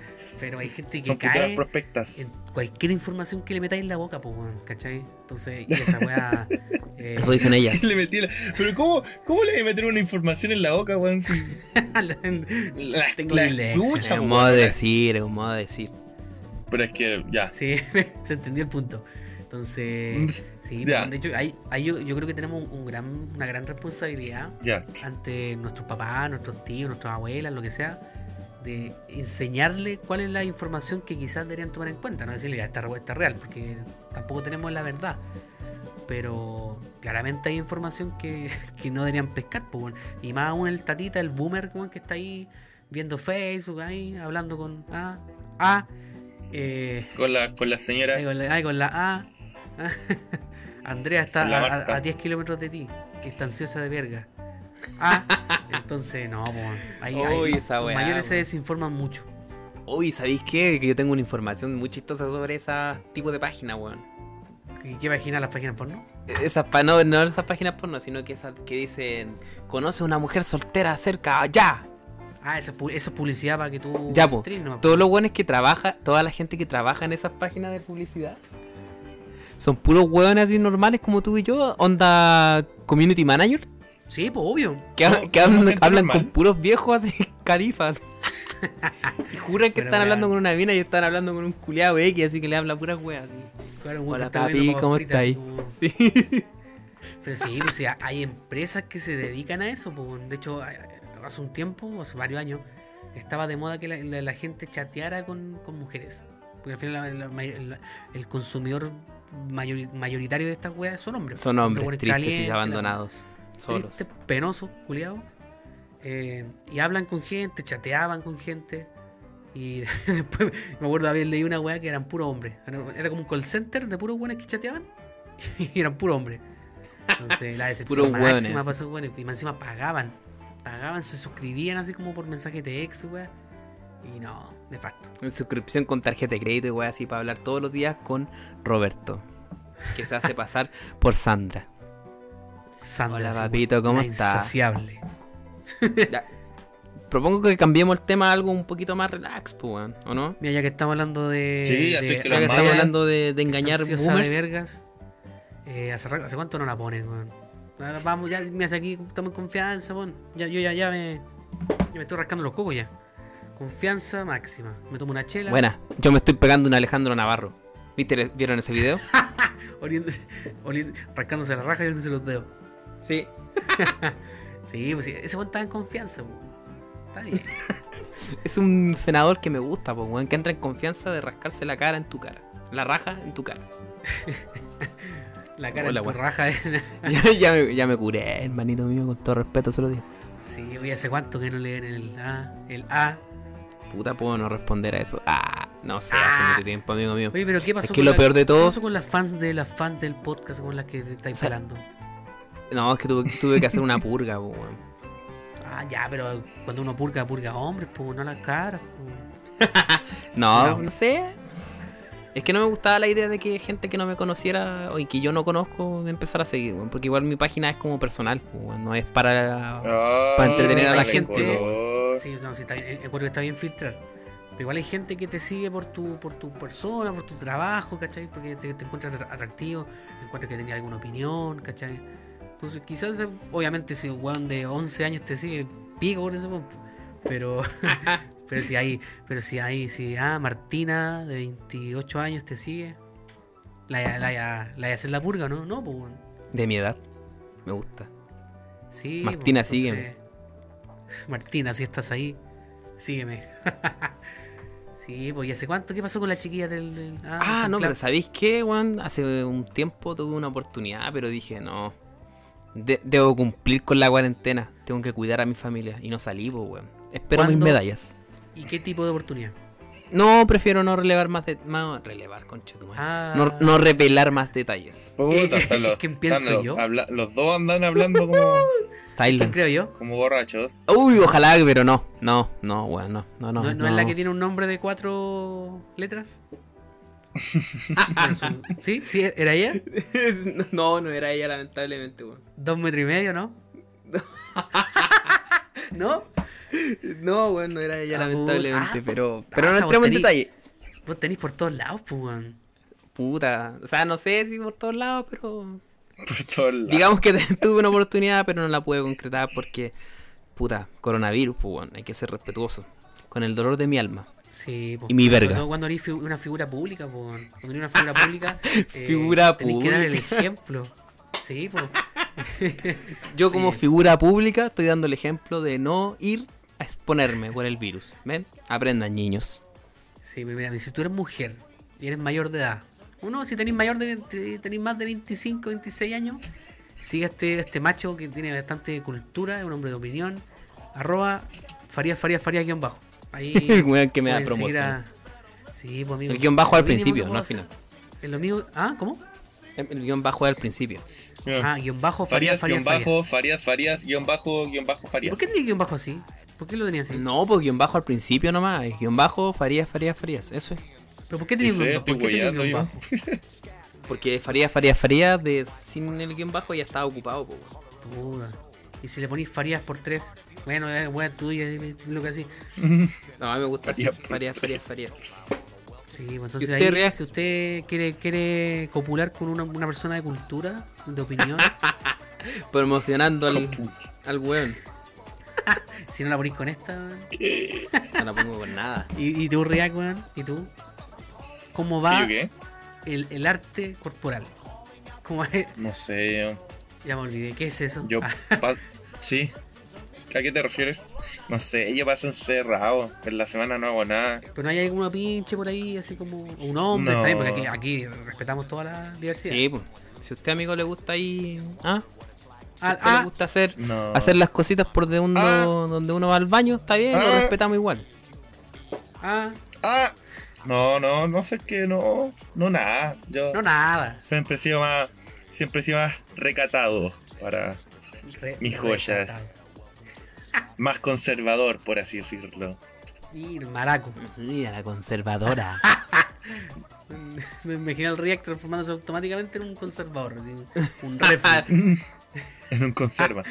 Pero hay gente que Son cae prospectas. en cualquier información que le metáis en la boca, weón, ¿cachai? Entonces, y esa weá. (laughs) eh, Eso dicen ellas. (laughs) Le metí la- Pero ¿cómo, ¿cómo le voy a meter una información en la boca, weón? Si- (laughs) La, Tengo la escucha, Es un modo de decir, es un modo de decir. Pero es que, ya. Sí, se entendió el punto. Entonces, sí, Ya. de hecho, ahí, ahí yo, yo creo que tenemos un gran, una gran responsabilidad ante nuestros papás, nuestros tíos, nuestras abuelas, lo que sea, de enseñarle cuál es la información que quizás deberían tomar en cuenta. No decirle, esta respuesta es real, porque tampoco tenemos la verdad. Pero claramente hay información que, (laughs) que no deberían pescar. Pues, bueno. Y más aún el tatita, el boomer que está ahí viendo Facebook, ahí hablando con A. A eh, Con la, con la señora. Ahí con la, ahí con la A. (laughs) Andrea está a- a 10 kilómetros de ti, que está ansiosa de verga. Ah, entonces no, po, ahí, Uy, esa los weá, mayores se desinforman mucho. Uy, ¿sabéis qué? Que yo tengo una información muy chistosa sobre ese tipo de página, weón. ¿Qué, qué página las páginas porno? Esas pa- no, no esas páginas porno, sino que esas que dicen conoce a una mujer soltera cerca, ya. Ah, eso es, pu- eso es publicidad para que tú Ya, entres, ¿no? Todos los buenos que trabaja, toda la gente que trabaja en esas páginas de publicidad son puros hueones así normales como tú y yo, onda community manager, Sí, pues obvio. que, hablan, con puros viejos así, (laughs) carifas. (laughs) y juran que Pero, están hablando con una mina y están hablando con un culiado X, así que le habla puras weas. Claro, Hola papi, ¿cómo papas fritas, está así ahí? como- Sí. Pero sí, pues, sí, hay empresas que se dedican a eso. pues, De hecho, hace un tiempo, hace varios años, estaba de moda que la, la- la gente chateara con, con mujeres. Porque al final la- el consumidor mayori- mayoritario de estas weas son hombres. Son hombres tristes y abandonados, solos. Tristes, penosos, culiados. Eh, y hablan con gente, chateaban con gente. Y (laughs) después me acuerdo de haber leído una wea que eran puros hombres. Era como un call center de puros buenos que chateaban. (laughs) Y eran puros hombres. Entonces la (laughs) decepción máxima weones. Y más encima pagaban. Pagaban, se suscribían así como por mensaje de ex, wea. Y no, nefasto. En suscripción con tarjeta de crédito weá así para hablar todos los días con Roberto. Que se hace pasar por Sandra. Sandra, Hola, papito, ¿cómo estás? Insaciable. (laughs) Ya. Propongo que cambiemos el tema a algo un poquito más relax, pues, ¿o no? Mira, ya que estamos hablando de. Sí, ya de- que Ya que estamos hablando de, de engañar boomers. de vergas. Eh, ¿hace, cuánto no la ponen, weón? Vamos, ya me hace aquí, estamos en confianza, weón. Ya, yo ya, ya me. Ya me estoy rascando los cocos ya. Confianza máxima. Me tomo una chela. Buena, yo me estoy pegando un Alejandro Navarro. ¿Viste, ¿Vieron ese video? (laughs) oliendo- oliendo- rascándose la raja y oliéndose los dedos. Sí. (laughs) Sí, pues ese weón está en confianza, weón. Está bien. (laughs) Es un senador que me gusta, pues, weón, que entra en confianza de rascarse la cara en tu cara. La raja en tu cara. (laughs) La cara Hola, en tu weón. raja. eh. ya, ya me, ya me curé, hermanito mío, con todo respeto se lo digo. sí, oye, ¿hace cuánto que no leen el A? El A. Puta, puedo no responder a eso. Ah, no sé, hace Ah. mucho tiempo, amigo mío. Oye, pero ¿qué pasó Es que con lo la- peor de ¿Qué pasó con las fans de las fans del podcast con las que te estáis O sea, pelando? No, es que tuve, tuve que hacer una purga, pues, weón. Ah, ya, pero cuando uno purga, purga hombres, pues no las caras. pues. (laughs) No, No. no sé. Es que no me gustaba la idea de que gente que no me conociera o y que yo no conozco me empezara a seguir, weón, porque igual mi página es como personal, weón, no es para... Ah, Para entretener a la gente. color. Sí, no, sí, está bien, encuentro que está bien filtrar. Pero igual hay gente que te sigue por tu, por tu persona, por tu trabajo, ¿cachai? Porque te, te encuentran atra- atractivo, encuentran que tenía alguna opinión, ¿cachai? Entonces, quizás, eh, obviamente, si un weón de 11 años te sigue, pico por ese weón. Pero, (laughs) (laughs) pero si hay, pero si hay, si, ah, Martina de 28 años te sigue, la la la la hacer la purga, ¿no? No, pues, weón. De mi edad. Me gusta. Sí, Martina, pues, sígueme. Martina, si estás ahí, sígueme. (laughs) sí, pues, ¿y hace cuánto? ¿Qué pasó con la chiquilla del. del- Ah, del no, club? pero ¿sabéis qué, weón? Hace un tiempo tuve una oportunidad, pero dije, no. De- debo cumplir con la cuarentena. Tengo que cuidar a mi familia. Y no salí, pues, weón. Espero mis ¿Cuándo? medallas. ¿Y qué tipo de oportunidad? No, prefiero no relevar más de... Más, relevar, concha tu madre. Ah, No, no revelar más detalles. (laughs) Puta, Eh, los, ¿quién pienso están los- yo? habla- los dos andan hablando como, (laughs) ¿Quién Silence. creo yo? como borrachos. Uy, ojalá, pero no. No, no, weón, no. No, no, ¿No, no es la que tiene un nombre de cuatro letras? Su- ¿Sí? ¿Sí? ¿Era ella? (laughs) no, no era ella, lamentablemente, weón. Dos metros y medio, ¿no? (laughs) ¿No? No, weón, no era ella, Ah, lamentablemente. Ah, pero... ah, Pero no entremos en detalle. Vos tenés por todos lados, pues, weón. Puta. O sea, no sé si por todos lados, pero... (laughs) Por todos lados. Digamos que tuve una oportunidad, pero no la pude concretar porque, puta, coronavirus, pues, weón, hay que ser respetuoso. Con el dolor de mi alma. Sí, po. Y mi Sobre verga. todo cuando eres una figura pública. Cuando eres una (laughs) figura pública. (laughs) eh, Figura tenés que dar el pública. ejemplo. Sí, pues. (laughs) Yo como Sí. figura pública estoy dando el ejemplo de no ir a exponerme por el virus. ¿Ven? Aprendan, niños. Sí, mira, si tú eres mujer y eres mayor de edad, uno, si tenéis mayor de 20 tenéis más de 25, 26 años, sigue este, este macho que tiene bastante cultura, es un hombre de opinión, arroba Farías, Farías, Farías, guion bajo. Ahí (laughs) El weón que me da promoción. a- Sí, pues amigo. El guion bajo al principio, no al final. lo mío. Ah, ¿cómo? El el guion bajo al principio. Ah, guion bajo, Farías, Farías, guion Farías. bajo, Farías. Farías, Farías, guion bajo, guion bajo, ¿Y Farías. ¿Por qué tiene guion bajo así? ¿Por qué lo tenía así? No, pues guion bajo al principio nomás. Guión bajo, Farías, Farías, Farías. Eso es. ¿Pero por qué sé, guion, estoy ¿por qué tiene weyando guion yo. bajo? (laughs) Porque Farías, Farías, Farías, de, sin el guion bajo ya estaba ocupado. po, weón. Y si le ponís Farías por 3, bueno, es wea tuya, dime lo que así. (laughs) No, a mí me gusta así. Farías. Farías, Farías, Farías. Sí, pues entonces usted ahí, si usted quiere, quiere copular con una, una persona de cultura, de opinión, (laughs) Promocionando al, al weón. (laughs) si no la ponís con esta, weón. No la pongo con nada. y, y tú, React, weón, y tú, ¿cómo ¿Sí va el, el arte corporal? ¿Cómo es? No sé, yo. Ya me olvidé, ¿qué es eso? Yo pas- sí. ¿A qué te refieres? No sé, yo paso encerrado. En la semana no hago nada. pero no hay alguna pinche por ahí, así como un hombre, No. está bien, porque aquí, aquí respetamos toda la diversidad. Sí, pues. Si a usted, amigo, le gusta ahí. Ah, si a Ah, usted ah, le gusta hacer, No. hacer las cositas por de uno, Ah. donde uno va al baño, está bien, lo Ah. respetamos igual. ah, Ah, no, no, no sé qué, no, no nada. Yo no nada. siempre he sido más, siempre he sido más recatado para Re- Mi joya. más conservador, por así decirlo. Mira, maraco. Mira, la conservadora. (laughs) Me imagino al React transformándose automáticamente en un conservador, así, un refri. (laughs) En un conserva.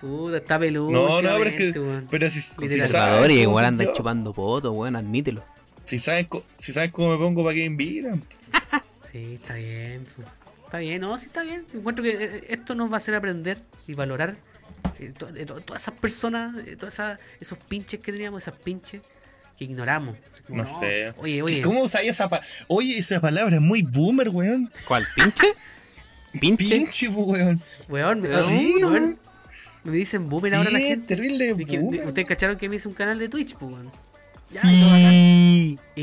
Puta, está peludo. No, no, pero es que, pero si, si y igual soy anda yo, chupando poto, weón, admítelo. Si saben, si saben cómo me pongo, ¿para qué me invitan? Sí, está bien. pu. Está bien, no, sí está bien. Encuentro que eh, esto nos va a hacer aprender y valorar eh, to- de to- todas esas personas, eh, todas esas, esos pinches que teníamos, esas pinches que ignoramos. Como, No sé. Oye, oye. ¿Cómo usáis esa palabra? Oye, esa palabra es muy boomer, weón. ¿Cuál? ¿Pinche? ¿Pinche? Pinche, po, weón. Weón, me, Sí, weón, weón. me dicen boomer ahora la Sí, gente. terrible De boomer. Ustedes cacharon que me hice un canal de Twitch, pues, weón. Y. Sí. Y,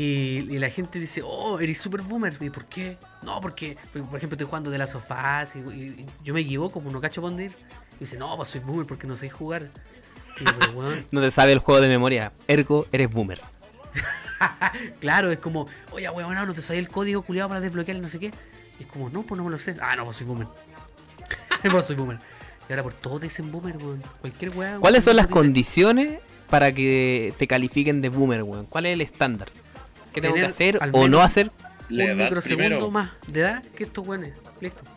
y la gente dice, oh, eres super boomer. ¿Y por qué? No, porque, por ejemplo, estoy jugando de las sofás y, y- y yo me equivoco, pues no cacho dónde ir. Y dice, no, pues soy boomer porque no sé jugar. Y yo, pero, weón, (laughs) No te sabe el juego de memoria. Ergo, eres boomer. (laughs) claro, es como, oye, weón, no, no te sabía el código culiado para desbloquear no sé qué. Y es como, no, pues no me lo sé. Ah, no, pues soy boomer. (laughs) pues soy boomer. Y ahora por todo te dicen boomer, weón. Cualquier weá. ¿Cuáles son las condiciones para que te califiquen de boomer, weón? ¿Cuál es el estándar? ¿Qué tengo que hacer o no hacer? Un microsegundo primero. más de edad que estos weones. Listo. (laughs)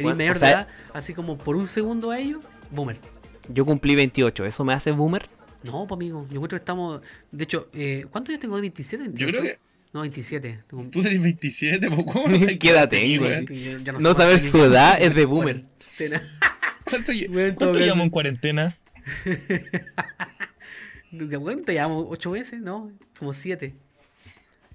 Bueno, mayor o sea- de edad, así como por un segundo a ellos, boomer. Yo cumplí 28, ¿eso me hace boomer? No, pues amigo, yo encuentro que estamos. De hecho, eh, ¿cuántos años tengo? ¿27? Yo creo 28? que No, 27. Tengo un- tú eres 27, po, ¿cómo no (laughs) sabes ¿Qué edad tenés, tengo? No sé saber su edad es de boomer. (laughs) ¿Cuánto, ¿cuánto llevamos en cuarentena? Te llamo 8 veces, ¿no? Como 7.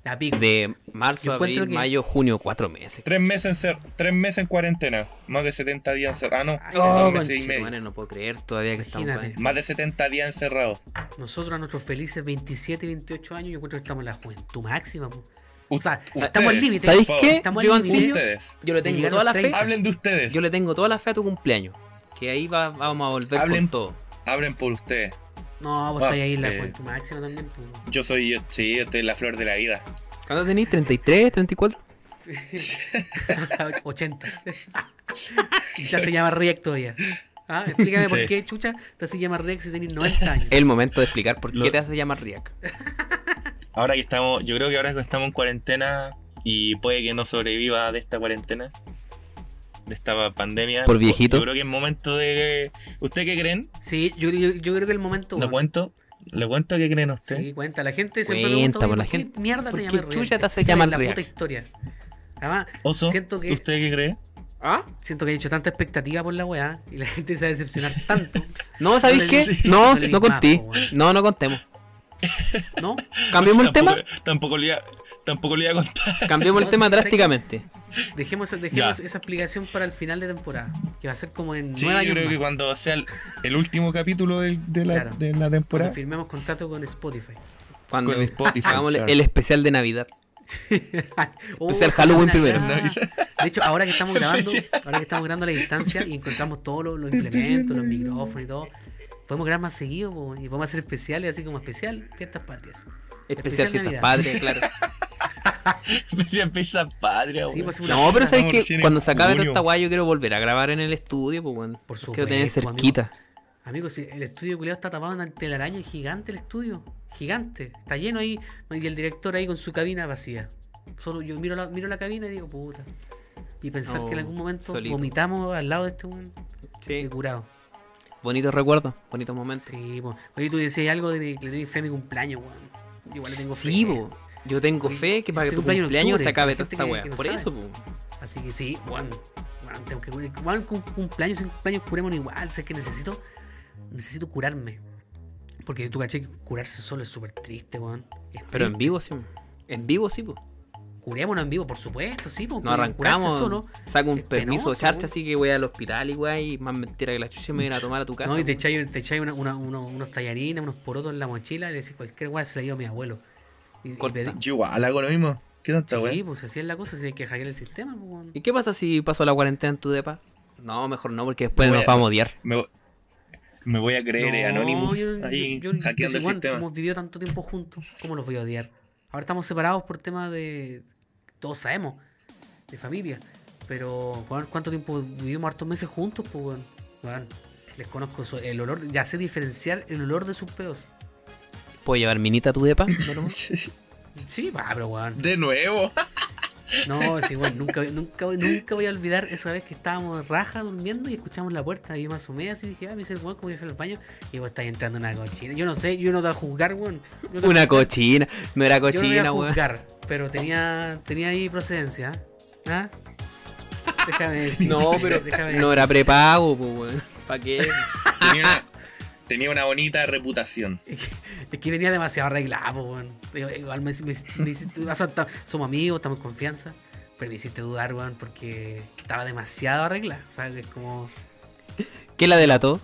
La pico. De marzo, abril, que- mayo, junio, cuatro meses. Tres meses en ser, tres meses en cuarentena. Más de 70 días encerrados. Ah, no, Ay, dos no, meses y Che, medio. madre, no puedo creer todavía que estamos Imagínate. con- Más de 70 días encerrados. Nosotros a nuestros felices 27 y 28 años, yo encuentro que estamos en la juventud máxima. po. U- O sea, ustedes, estamos al límite. ¿Sabéis qué? Estamos al Yo, límite. Ustedes. yo le tengo toda la fe. 30. Hablen de ustedes. Yo le tengo toda la fe a tu cumpleaños. Que ahí va, vamos a volver Hablen. con todo. Hablen por ustedes. No, vos Ah, estáis ahí en la eh. máxima también. Yo soy, yo, sí, yo estoy en la flor de la vida. ¿Cuánto tenéis? ¿33? ¿34? 80. y (laughs) (laughs) ya se llama React todavía. Ah, explícame por qué, chucha, te hace llamar React si tenés 90 años. El momento de explicar por Lo- qué te hace llamar Riak. (laughs) Ahora que estamos, yo creo que ahora que estamos en cuarentena y puede que no sobreviva de esta cuarentena, de esta pandemia. Por viejito. Yo creo que es momento de. ¿Usted qué creen? Sí, yo, yo, yo creo que el momento. ¿Lo cuento? ¿Lo cuento qué creen ustedes? Sí, cuenta. La gente siempre Cuenta, pregunta, la ¿por qué gente- mierda ¿por te React? chucha te hace llamar la puta historia. Además, Oso, siento que, ¿usted qué cree? ¿Ah? siento que he hecho tanta expectativa por la weá y la gente se va a decepcionar (laughs) tanto. No, ¿sabéis No le qué? No, no le conté. No, no contemos. (laughs) (laughs) ¿No? Cambiemos el tema. Tampoco, tampoco le iba, tampoco le iba a contar. (laughs) Cambiemos el No, tema drásticamente. Dejemos, dejemos esa explicación para el final de temporada. Que va a ser como en Sí, nueve yo años creo más. que cuando sea el, el último capítulo del- de, la, Claro. de la Cuando temporada. firmemos contrato con Spotify. Cuando Con Spotify, hagamos claro. el especial de Navidad. (laughs) Oh, Especial Halloween Navidad. primero. De hecho, ahora que estamos (laughs) grabando, ahora que estamos grabando a la distancia y encontramos todos los, los implementos, los micrófonos y todo, podemos grabar más seguido po, y podemos hacer especiales así como especial Fiestas Patrias. Especial Especial Fiestas. Patrias, claro. (laughs) Especial Pizza Patria, Sí, pues, No, pero sabes que cuando se acabe esta guay yo quiero volver a grabar en el estudio, pues bueno. Por Quiero tener supuesto, amigo. cerquita. Amigo, si el estudio culiado está tapado en una telaraña es gigante el estudio. Gigante. Está lleno ahí. Y el director ahí con su cabina vacía. Solo yo miro la, miro la cabina y digo, puta. Y pensar que en algún momento solito. vomitamos al lado de este weón. Sí. De curado. Bonitos recuerdos, bonitos momentos. Sí, po. Oye, tú decías algo de mi- que le tenés fe a mi cumpleaños, weón. Igual le tengo fe. Sí. Yo tengo fe que para que tu cumpleaños se acabe toda esta no Por sabe. eso, po. Así que sí, weón. Weón, tengo que con cumpleaños sin cumpleaños curémonos igual. Sé que necesito. Necesito curarme. Porque tú caché que curarse solo es súper triste. Es Pero en vivo sí. En vivo sí, po. Curémonos en vivo, por supuesto, sí. po, Nos arrancamos, solo saco un es permiso penoso, charcha, así que voy al hospital y güey, más mentira que la chucha me voy a tomar a tu casa. No, y te po. echáis, te echáis una- una- uno- unos tallarines, unos porotos en la mochila y le decís cualquier weá se la llevo a mi abuelo. Y, y Corta. pedí- Yo igual hago lo mismo. ¿Qué tanta Sí, weón? pues así es la cosa, si hay que hackear el sistema, pues. ¿Y qué pasa si paso la cuarentena en tu depa? No, mejor no, porque después nos a- vamos a odiar. Me, me voy a creer eh, No, Anonymous yo- ahí yo- yo- hackeando el sistema. Hemos vivido tanto tiempo juntos, ¿cómo los voy a odiar? Ahora estamos separados por temas de. Todos sabemos, de familia. Pero, ¿cuánto tiempo vivimos hartos meses juntos? Pues, weón. Weón, les conozco el olor, ya sé diferenciar el olor de sus peos. ¿Puedo llevar minita a tu depa? (laughs) Sí, va, pero. De nuevo. (laughs) No, sí, weón, nunca, nunca, nunca voy a olvidar esa vez que estábamos raja durmiendo y escuchamos la puerta. Y yo me asomé así y dije, ah, me dice el weón, como yo fui al baño. Y vos estás entrando en una cochina. Yo no sé, yo no te voy a juzgar, weón. No a Una cochina. No era Yo no voy a cochina, weón. juzgar, pero tenía, tenía ahí procedencia. ¿Ah? Déjame (laughs) decir. No, pero déjame no era prepago, pues, weón. ¿Para qué? Tenía una, tenía una bonita reputación. Es que, venía demasiado arreglado, weón. Igual me, me- me hiciste- o sea, ta- somos amigos, estamos en confianza. Pero me hiciste dudar, weón, porque estaba demasiado arreglado. O sea, que es como. ¿Qué la delató?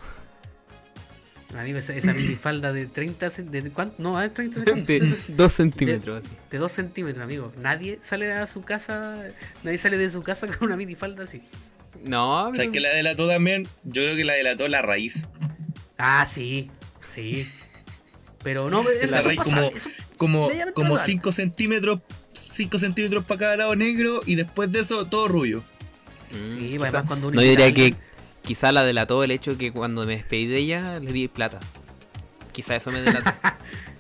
Amigo, esa, esa minifalda de 30 cen- de ¿Cuánto? No, a ver, 30 (laughs) de cuánto? De dos centímetros, así. De 2 centímetros, amigo. Nadie sale a su casa. Nadie sale de su casa (laughs) con una minifalda así. No, O sea, pero... que la delató también. Yo creo que la delató la raíz. Ah, sí, sí. Pero no, (laughs) eso, eso pasa, como, eso- como, como normal. 5 centímetros. 5 centímetros para cada lado negro y después de eso todo rubio. Mm, Sí, quizá- además cuando uno No, diría que quizá la delató el hecho que cuando me despedí de ella le di plata. Quizá eso me delató. (laughs)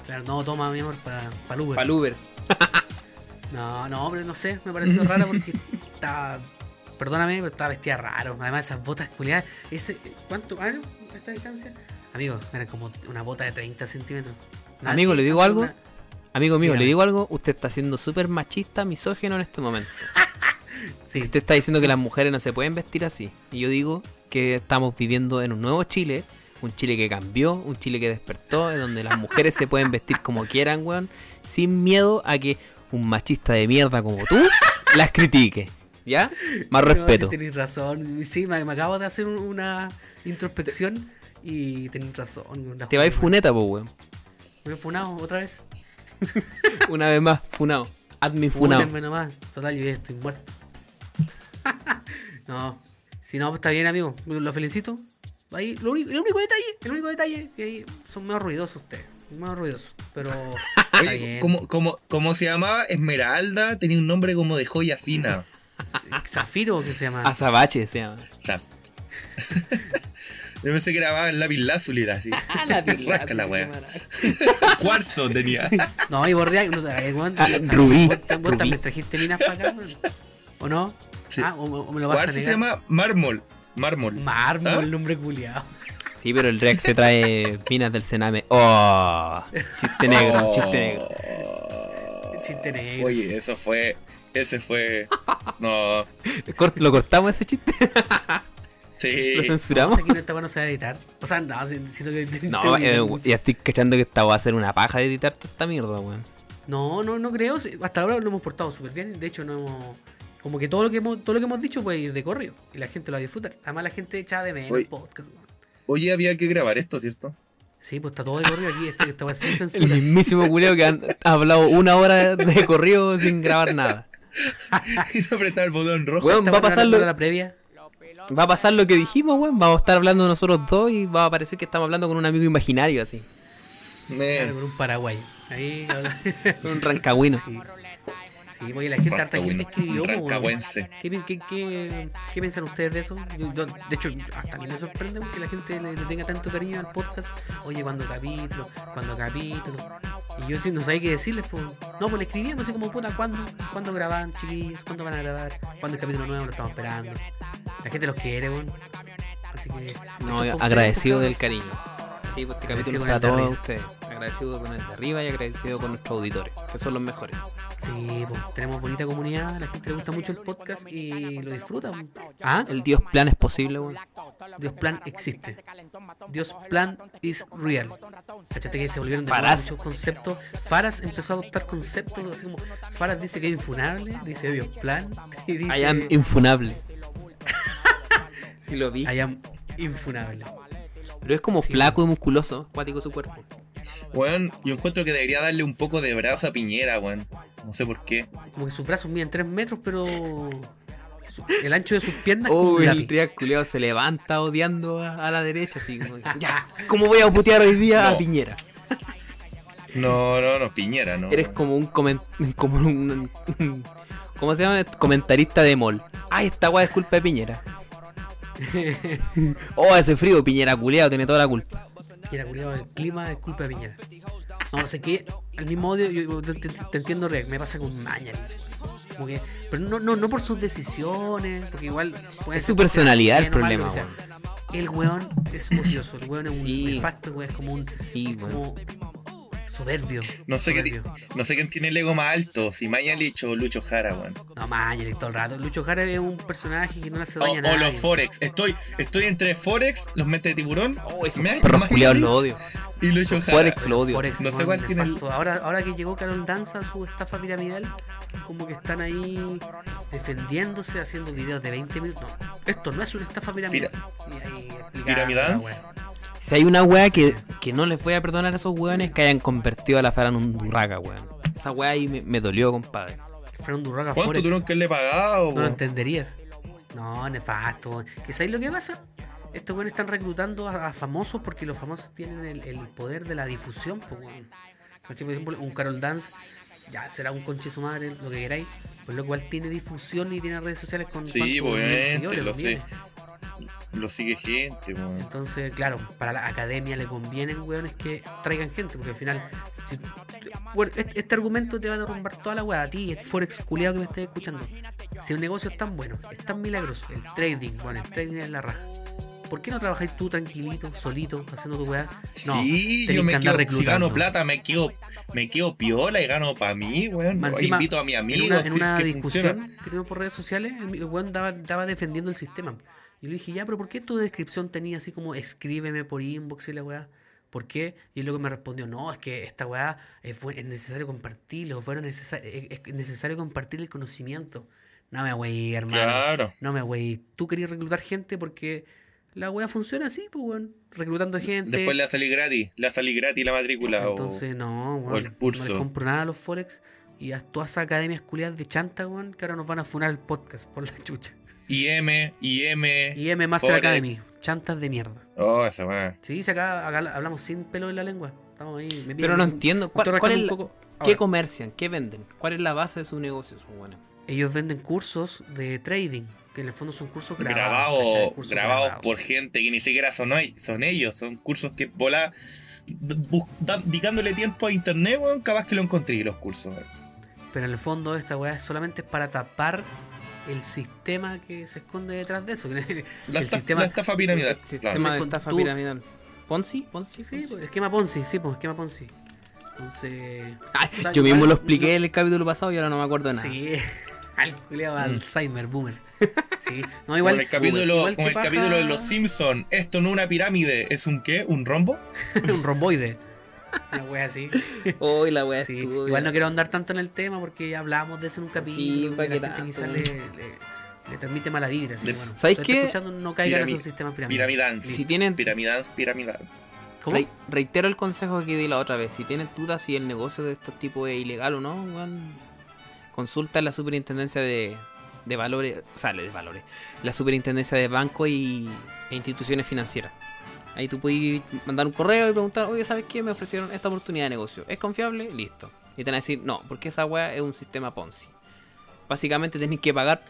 Claro, no, toma, mi amor, para pa el Uber. Para Uber. (laughs) No, no, pero no sé, me pareció rara porque estaba. Perdóname, pero estaba vestida raro. Además, esas botas culiadas. Ese, ¿Cuánto? Ah, no, esta distancia. Amigo, era como una bota de 30 centímetros. Nadie Amigo, ¿le digo algo? una- Amigo mío, Dígame. le digo algo, usted está siendo súper machista, misógeno en este momento. (laughs) Sí, Usted está diciendo que las mujeres no se pueden vestir así. Y yo digo que estamos viviendo en un nuevo Chile, un Chile que cambió, un Chile que despertó, en donde las mujeres se pueden vestir como quieran, weón, sin miedo a que un machista de mierda como tú las critique. ¿Ya? Más no, respeto. sí, tenéis razón. Sí, me, me acabo de hacer un- una introspección y tenéis razón. la Te vais funeta, po, weón. Me he funado otra vez. (laughs) Una vez más, funado. Admin funado. Nomás. Total, yo ya estoy muerto. (laughs) no. Si no, pues está bien, amigo. Lo felicito. Ahí, lo único, el único detalle, el único detalle que ahí son medio ruidosos ustedes. Medio ruidosos. Pero. (laughs) Oye, como, como, como se llamaba Esmeralda, tenía un nombre como de joya fina. Zafiro, que se llama. Azabache se llama. Sea, yo pensé que grababa en lápiz lazuli, era así. (laughs) Ah, la (laughs) Rasca la wea. (laughs) Cuarzo tenía. No, y borrea. No, weón, Ah, también- Rubí, vos también trajiste minas para acá, weón. ¿O no? Sí. Ah, o, o me lo vas a Cuarzo se negar. llama mármol. Mármol. Mármol, ¿Ah? el nombre culiado. Sí, pero el React se trae minas del Sename. ¡Oh! Chiste negro, chiste negro. Chiste negro. Oye, eso fue. Ese fue. No. ¿Lo cortamos ese chiste? Sí. ¿Lo censuramos? Aquí no está bueno se va a editar. O sea, no, si- siento que. No, tengo (laughs) que eh, mucho. ya estoy cachando que esta va a ser una paja de editar toda esta mierda, weón. No, no, no creo. Hasta ahora lo hemos portado súper bien. De hecho, no hemos. Como que todo lo que hemos, todo lo que hemos dicho puede ir de corrido. Y la gente lo va a disfrutar. Además, la gente echa de menos el podcast. weón. Oye, había que grabar esto, ¿cierto? Sí, pues está todo de corrido aquí. Este, esta va a ser El censura. mismísimo culeo que han- ha hablado una hora de corrido sin grabar nada. (laughs) y no apretar el botón rojo. Va a va pasar lo, la previa. Va a pasar lo que dijimos, weón. Vamos a estar hablando nosotros dos y va a parecer que estamos hablando con un amigo imaginario así. Claro, con un paraguay. Ahí. Con (laughs) un rancagüino. Sí. Sí, porque la gente, harta gente escribió. ¿Qué, qué, qué, qué piensan ustedes de eso? Yo- yo- de hecho, hasta a mí me sorprende que la gente le, le tenga tanto cariño al podcast. Oye, cuando capítulo, cuando capítulo. Y yo sí no sabía qué decirles. Pues. No, pues le escribíamos así como, puta, ¿cuándo, ¿cuándo graban, chiquillos? ¿Cuándo van a grabar? ¿Cuándo el capítulo nuevo? Lo estamos esperando. La gente los quiere, weón. Así que. No, agradecido del cariño. Sí, pues este Agradecido capítulo con el de todos arriba. ustedes. Agradecido con el de arriba y agradecido con nuestros auditores, que son los mejores. Sí, pues, tenemos bonita comunidad, a la gente le gusta mucho el podcast y lo disfrutan. Ah, El Dios plan es posible, weón. Dios plan existe. Dios plan is real. Cachate que se volvieron de Faraz. muchos conceptos. Faras empezó a adoptar conceptos así como Faras dice que es infunable, dice Dios plan (laughs) y dice I am infunable. (laughs) sí lo vi. I am infunable. Pero es como Sí. flaco y musculoso, acuático su cuerpo. Weón, yo encuentro que debería darle un poco de brazo a Piñera, weón. No sé por qué. Como que sus brazos miden 3 metros, pero el ancho de sus piernas Oh, el culiao se levanta odiando a, a la derecha, así como, ya, ¿cómo voy a putear hoy día a. Piñera? No, no, no, Piñera, no. Eres como un comen- como un, un- (laughs) ¿cómo se llama? Comentarista de mall. Ay, esta weá es culpa de Piñera. (laughs) oh, ese frío, Piñera culiao, tiene toda la culpa. Piñera culiao, el clima es culpa de Piñera. No, sé que el mismo odio, yo, te, te- te entiendo, me pasa con Mañalich. Como que, pero no, no, no por sus decisiones, porque igual puede Es su personalidad el problema. El weón es odioso, el weón es un Sí. nefasto, es como un Sí, es como soberbio. No sé, qué ti- soberbio. no sé quién tiene el ego más alto, si Mañalich o Lucho Jara, weón. No, Mañalich todo el rato. Lucho Jara es un personaje que no le hace O, daño a o los Forex. Estoy, estoy entre Forex, los mentes de tiburón. Oh, Mañalich perros culiados lo odio. Y Lucho Jara. Forex lo odio. Forex, No sé cuál tiene el-. Ahora, ahora que llegó Carol Danza, su estafa piramidal, como que están ahí defendiéndose, haciendo videos de 20 minutos. No, esto no es una estafa piramidal. Y ahí ¿Piramidance? wea. Si hay una weá que, que no les voy a perdonar a esos weones que hayan convertido a la Fara en un durraca, weón. Esa weá ahí me, me dolió, compadre. Fueron Durraga ¿Cuánto Forex. tuvieron que le pagado, No lo entenderías. No, nefasto. ¿Que sabéis lo que pasa? Estos weones están reclutando a, a famosos porque los famosos tienen el, el poder de la difusión, pues, weón. Por ejemplo, un Carol Dance, ya será un conche su madre, lo que queráis, pues lo cual tiene difusión y tiene redes sociales con Sí, de obviamente, seguidores, lo sé. Lo sigue gente, weón. Entonces, claro, para la academia le convienen, weones, que traigan gente, porque al final, si- bueno, este, este argumento te va a derrumbar toda la weá, a ti, Forex culiado que me estés escuchando. Si un negocio es tan bueno, es tan milagroso, el trading, bueno, el trading es la raja. ¿Por qué no trabajáis tú tranquilito, solito, haciendo tu weá? No, sí, yo me que quedo, si reclutando. gano plata, me quedo, me quedo piola y gano para mí, weón. Encima, invito a mi amigo, En una, en es una que discusión funciona. que tuvimos por redes sociales, el, el weón daba, daba defendiendo el sistema. Y le dije, ya, pero ¿por qué tu descripción tenía así como escríbeme por inbox y la weá? ¿Por qué? Y luego me respondió, no, es que esta weá es, necesario compartirlo, bueno, necesa- es, es necesario compartir el conocimiento. No me wey, hermano. Claro. No me wey. Tú querías reclutar gente porque la weá funciona así, pues weón. Reclutando gente. Después le va a salir gratis, le va a salir gratis la matrícula. o- Entonces, no, o weón, el no les curso. compro nada a los Forex y a todas esas academias culiadas de chanta, weón, que ahora nos van a funar el podcast por la (laughs) chucha. IM, IM. Y M Master Forex. Academy, chantas de mierda. Oh, esa weá. Sí, si acá, acá hablamos sin pelo en la lengua. Estamos ahí. me Pero no entiendo, ¿cuál, es un la- poco. ¿qué comercian? ¿Qué venden? ¿Cuál es la base de su negocio, esos weones? ellos venden cursos de trading, que en el fondo son cursos grabados. Grabados grabados grabados. por gente que ni siquiera son, son ellos, son cursos que da- dedicándole tiempo a internet, weón, capaz que lo encontré los cursos. Pero en el fondo esta weá es solamente para tapar el sistema que se esconde detrás de eso. (laughs) La, el estafa, sistema la estafa piramidal. El sistema claro. de Con estafa tú- piramidal. ¿Ponzi? ¿Ponzi? Sí, ¿Ponzi? pues, esquema Ponzi, sí, pues esquema Ponzi. Entonces. Ay, o sea, yo mismo lo expliqué no- en el capítulo pasado y ahora no me acuerdo de nada. Sí, (laughs) al culiao Alzheimer, boomer. (laughs) Sí. No, igual. como el capítulo, igual como que el paja- capítulo de Los Simpsons. Esto no es una pirámide, ¿es un qué? ¿Un rombo? un romboide. (laughs) Una wea así. Uy, la wea Sí, estuvo, Igual no quiero andar tanto en el tema porque ya hablábamos de eso en un capítulo. y qué la gente tanto. quizás le, le, le transmite mala vibra. Así De- que bueno, ¿Sabes todo qué? está escuchando, no caigan en esos sistemas piramidales. Piramidans. Si tienen, Piramidans, piramidans. ¿Cómo? Re- reitero el consejo que di la otra vez. Si tienen dudas si el negocio de estos tipos es ilegal o no, weón, consulta a la superintendencia de, de valores, o sea, de valores, la superintendencia de bancos y, e instituciones financieras. Ahí tú puedes mandar un correo y preguntar, oye, ¿sabes qué? Me ofrecieron esta oportunidad de negocio. ¿Es confiable? Listo. Y te van a decir, no, porque esa weá es un sistema Ponzi. Básicamente tenéis que pagar,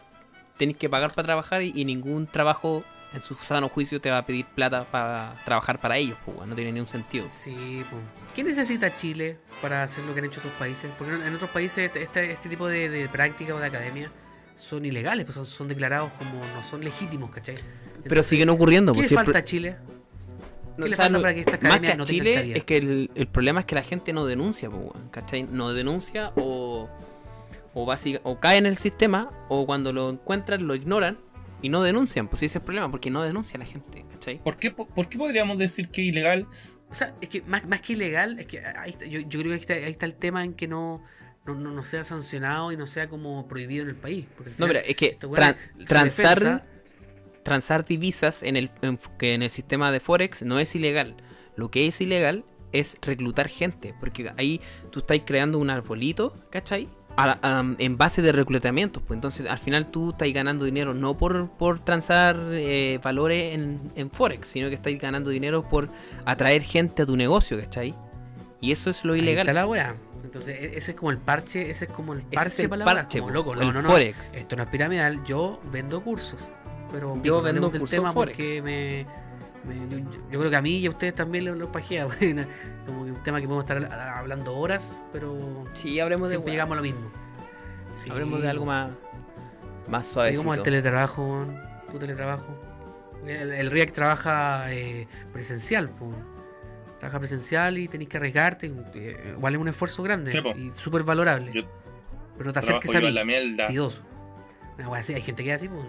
tenéis que pagar para trabajar y, y ningún trabajo en su sano juicio te va a pedir plata para trabajar para ellos, pues, no tiene ningún sentido. Sí, pues. ¿Qué necesita Chile para hacer lo que han hecho otros países? Porque en otros países este, este tipo de, de práctica o de academia son ilegales, pues son, son declarados como no son legítimos, ¿cachai? Pero Entonces, siguen ocurriendo. ¿Qué pues, si el falta Chile? No, ¿Qué le o sea, falta no- para que estas más que no Chile es que el, el problema es que la gente no denuncia, ¿cachai? No denuncia o, o, básica, o cae en el sistema o cuando lo encuentran lo ignoran y no denuncian. Pues ese es el problema, porque no denuncia la gente, ¿cachai? ¿Por qué, po- ¿Por qué podríamos decir que es ilegal? O sea, es que más, más que ilegal, es que ahí está- yo, yo creo que ahí está, ahí está el tema en que no, no, no, no sea sancionado y no sea como prohibido en el país. Porque al No, final, pero es que tran- transar, defensa- transar divisas en el, en- que en el sistema de Forex no es ilegal. Lo que es ilegal es reclutar gente, porque ahí tú estás creando un arbolito, ¿cachai? A am, en base de reclutamientos, pues entonces al final tú estás ganando dinero no por, por transar eh, valores en, en Forex, sino que estás ganando dinero por atraer gente a tu negocio, ¿cachai? Y eso es lo ahí ilegal. está la wea. Entonces, e- ese es como el parche, ese es como el Ese parche es el para la wea, parche, como loco. el No, no, no. Forex. Esto no es piramidal, yo vendo cursos. Pero Yo vendo del tema Forex. porque me, me- yo, creo que a mí y a ustedes también los, los pajea. (laughs) bueno, como que un tema que podemos estar hablando horas, pero Sí, hablemos de, siempre llegamos a lo mismo. Sí, hablemos de algo más, más suave. como el teletrabajo, tu teletrabajo. El, el RIAC trabaja eh, presencial, trabaja presencial y tenéis que arriesgarte. eh, Igual es un esfuerzo grande Sí, y súper valorable. Yo pero no te acerques a mí. la. Una hay gente que es así, pues.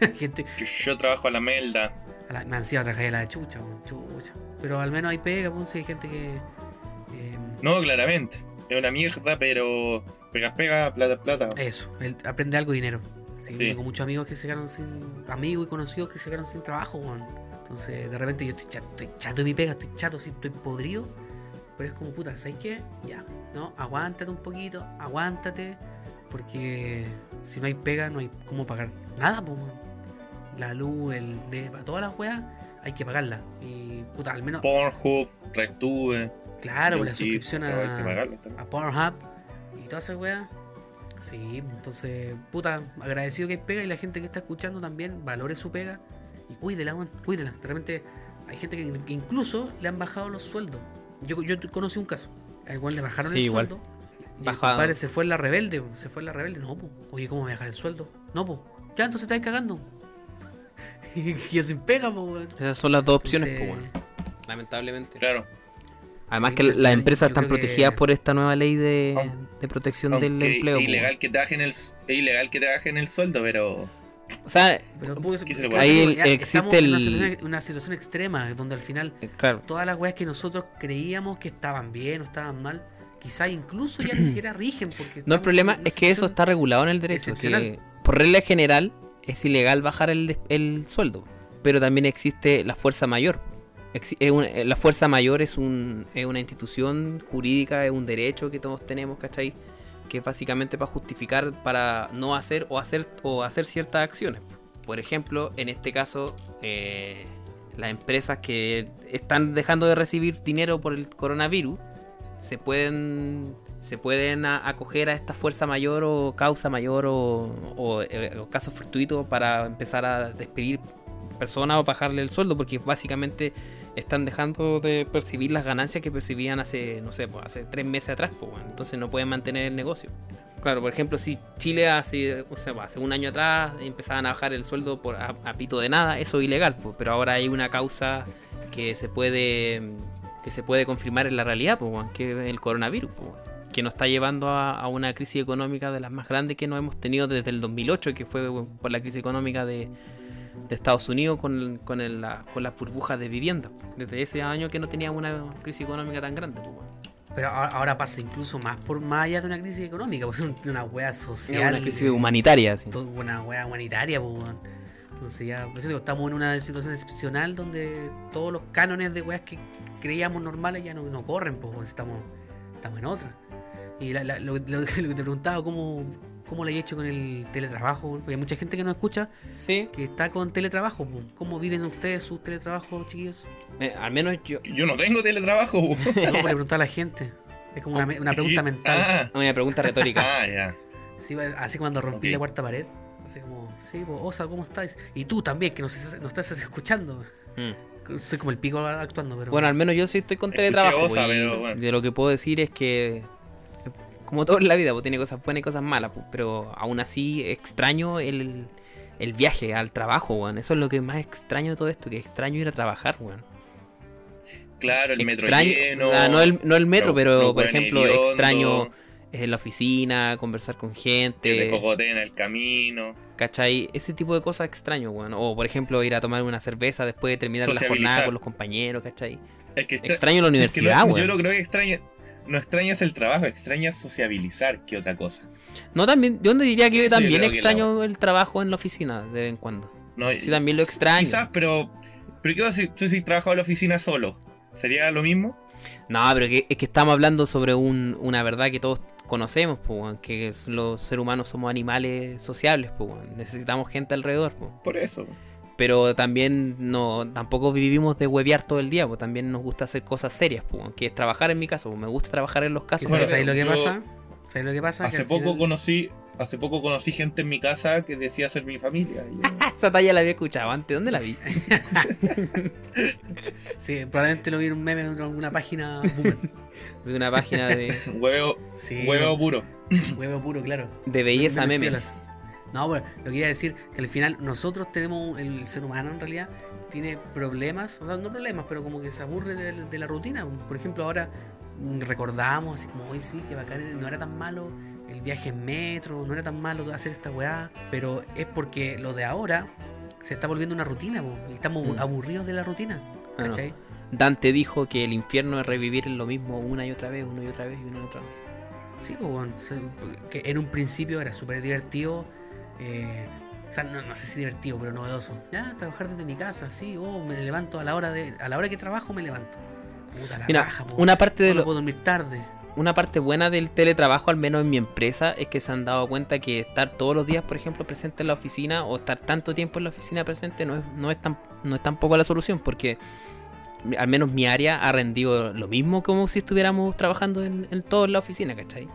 (laughs) gente. Yo, yo trabajo a la melda. A la, me han sido a trabajar a la chucha, chucha. Pero al menos hay pega, pues, si hay gente que. eh, No, claramente. Es una mierda, pero pega, pega, plata, plata. Eso, él aprende algo de dinero. Sí, Sí. Tengo muchos amigos que se quedaron sin. Amigos y conocidos que se quedaron sin trabajo, weón. Entonces, de repente yo estoy chato, estoy chato de mi pega, estoy chato, sí, estoy podrido. Pero es como, puta, ¿sabes qué? Ya, no, aguántate un poquito, aguántate. Porque si no hay pega, no hay cómo pagar nada, pues, weón. La luz, el de todas las weas, hay que pagarla. Y, puta, al menos. Pornhub, Rectube. Claro, la suscripción a, a Pornhub y todas esas weas. Sí, entonces, puta, agradecido que hay pega y la gente que está escuchando también valore su pega y cuídela, weón, cuídela. De repente hay gente que, que incluso le han bajado los sueldos. Yo, yo conocí un caso, al cual le bajaron Sí, el igual. sueldo. Y el compadre se fue en la rebelde, se fue en la rebelde. No, po. Oye, ¿cómo me bajar el sueldo? No, po. Ya, entonces estáis cagando. (laughs) y yo sin pega, po, weón. Esas son las dos opciones, Entonces, pues, weón. lamentablemente. Claro. Además Sí, que las empresas están que- protegidas por esta nueva ley de, de protección del empleo. es ilegal que te bajen el, es ilegal que te bajen el sueldo, pero. O sea, Pero pues, Ahí existe una situación, una situación extrema donde al final eh, claro. todas las weas que nosotros creíamos que estaban bien o estaban mal, quizá incluso ya ni (clears throat) siquiera rigen. Porque No, el problema es que eso está regulado en el derecho. Que por regla general es ilegal bajar el, el sueldo. Pero también existe la fuerza mayor. Eh, la fuerza mayor es, un, es una institución jurídica, es un derecho que todos tenemos, ¿cachai? Que es básicamente para justificar para no hacer o hacer o hacer ciertas acciones. Por ejemplo, en este caso, eh, las empresas que están dejando de recibir dinero por el coronavirus se pueden se pueden acoger a esta fuerza mayor o causa mayor o, o, eh, o caso fortuito para empezar a despedir personas o bajarle el sueldo porque básicamente están dejando de percibir las ganancias que percibían hace no sé pues, hace tres meses atrás pues, entonces no pueden mantener el negocio claro por ejemplo si Chile hace hace un año atrás empezaban a bajar el sueldo por a, pito de nada eso es ilegal pues, pero ahora hay una causa que se puede que se puede confirmar en la realidad pues, que es el coronavirus pues. Que nos está llevando a, a una crisis económica de las más grandes que nos hemos tenido desde el 2008, que fue por la crisis económica de, de Estados Unidos con, con, el- la- con las burbujas de vivienda. Desde ese año que no teníamos una crisis económica tan grande. pues. Pero ahora, pasa incluso más por más allá de una crisis económica, pues (laughs) es una Es social. una crisis humanitaria. todo- una wea humanitaria, pues. Entonces ya, digo, estamos en una situación excepcional donde todos los cánones de weas que creíamos normales ya no, no corren, pues estamos, estamos en otra. Y la- la- lo, lo- (laughs) lo que te preguntaba, ¿cómo, cómo le he hecho con el teletrabajo? Porque hay mucha gente que nos escucha Sí, que está con teletrabajo. ¿Cómo viven ustedes sus teletrabajos, chiquillos? eh, al menos yo. Yo no tengo teletrabajo. No, (laughs) pues, le preguntaba a la gente. Es como una, una pregunta (laughs) mental. Ah, Una pregunta retórica. ah, ya. Sí, así cuando rompí la cuarta pared. Así como, sí, pues, Osa, ¿cómo estás? Y tú también, que nos, nos estás escuchando. Mm. Soy como el pico actuando, pero. Bueno, al menos yo sí estoy con teletrabajo. Osa, y pero bueno. De lo que puedo decir es que, como todo en la vida, pues tiene cosas buenas y cosas malas, pues, pero aún así extraño el, el viaje al trabajo, weón. Eso es lo que más extraño de todo esto, que extraño ir a trabajar, weón. Claro, el metro Extraño, lleno. o sea, no el, no el metro, pero por ejemplo, extraño en la oficina, conversar con Que te gente, cogoteen en el camino. ¿cachai? Ese tipo de cosas extraño, weón. O por ejemplo, ir a tomar una cerveza después de terminar la jornada con los compañeros, ¿cachai? Es que extra- Extraño la es que universidad, weón. Yo no creo que extraña. No extrañas el trabajo, extrañas sociabilizar que otra cosa. No, también, yo no diría que yo también extraño el trabajo en la oficina de vez en cuando. No, Sí, también lo extraño. Quizás, pero. ¿Pero qué vas a decir? Tú si trabajado en la oficina solo, ¿sería lo mismo? No, pero que, es que estamos hablando sobre un- una verdad que todos conocemos, pues, que los seres humanos somos animales sociables, pues, necesitamos gente alrededor, pues. Por eso. Pero también no, tampoco vivimos de huevear todo el día, pues también nos gusta hacer cosas serias, pues, que es trabajar en mi caso, pues, me gusta trabajar en los ¿Y casos. Bueno, ¿Sabes lo que pasa? ¿Sabes lo que pasa? Que Hace al poco final- conocí. Hace poco conocí gente en mi casa que decía ser mi familia. (laughs) Esa talla la había escuchado antes, ¿dónde la vi? (laughs) Sí, probablemente lo vi en un meme en alguna página. boomer. (laughs) De una página de, huevo, Sí, huevo puro. huevo puro, claro. de belleza memes. No, bueno, lo que iba a decir que al final nosotros tenemos, el ser humano en realidad tiene problemas, o sea, no problemas, pero como que se aburre de, de la rutina. Por ejemplo, ahora recordamos así como hoy sí, que bacán, no era tan malo el viaje en metro, no era tan malo hacer esta weá, pero es porque lo de ahora se está volviendo una rutina, po, y estamos Mm. aburridos de la rutina, Ah. ¿cachai? Dante dijo que el infierno es revivir lo mismo una y otra vez, una y otra vez y una y otra vez. Sí, pues, bueno, que en un principio era súper divertido. Eh, o sea, no, no sé si divertido, pero novedoso. Ya, trabajar desde mi casa, sí, oh, me levanto a la hora de. A la hora que trabajo me levanto. Puta la Mira, una parte de No lo, puedo dormir tarde. una parte buena del teletrabajo, al menos en mi empresa, es que se han dado cuenta que estar todos los días, por ejemplo, presente en la oficina o estar tanto tiempo en la oficina presente no es, no es, tan, no es tampoco la solución, porque al menos mi área ha rendido lo mismo como si estuviéramos trabajando en, en todo en la oficina, ¿cachai?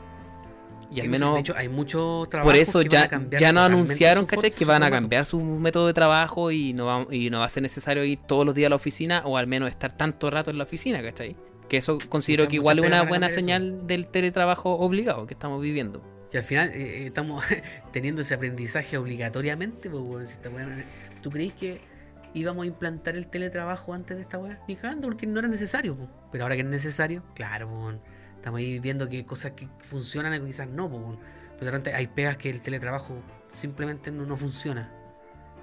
Y al pues, menos de hecho, hay muchos trabajos por eso que van a ya, cambiar ya no totalmente anunciaron, ¿cachai? Que van a cambiar su método de trabajo y no, va, y no va a ser necesario ir todos los días a la oficina o al menos estar tanto rato en la oficina, ¿cachai? Que eso considero Muchas- que igual es una buena eso. señal del teletrabajo obligado que estamos viviendo. Y al final eh, eh, estamos (laughs) teniendo ese aprendizaje obligatoriamente. Pues, si esta ¿Tú creéis que íbamos a implantar el teletrabajo antes de esta weá? Ni porque no era necesario. pues. Pero ahora que es necesario, claro, pues, estamos ahí viendo que cosas que funcionan y quizás no. Pues. Pero de repente hay pegas que el teletrabajo simplemente no, no funciona.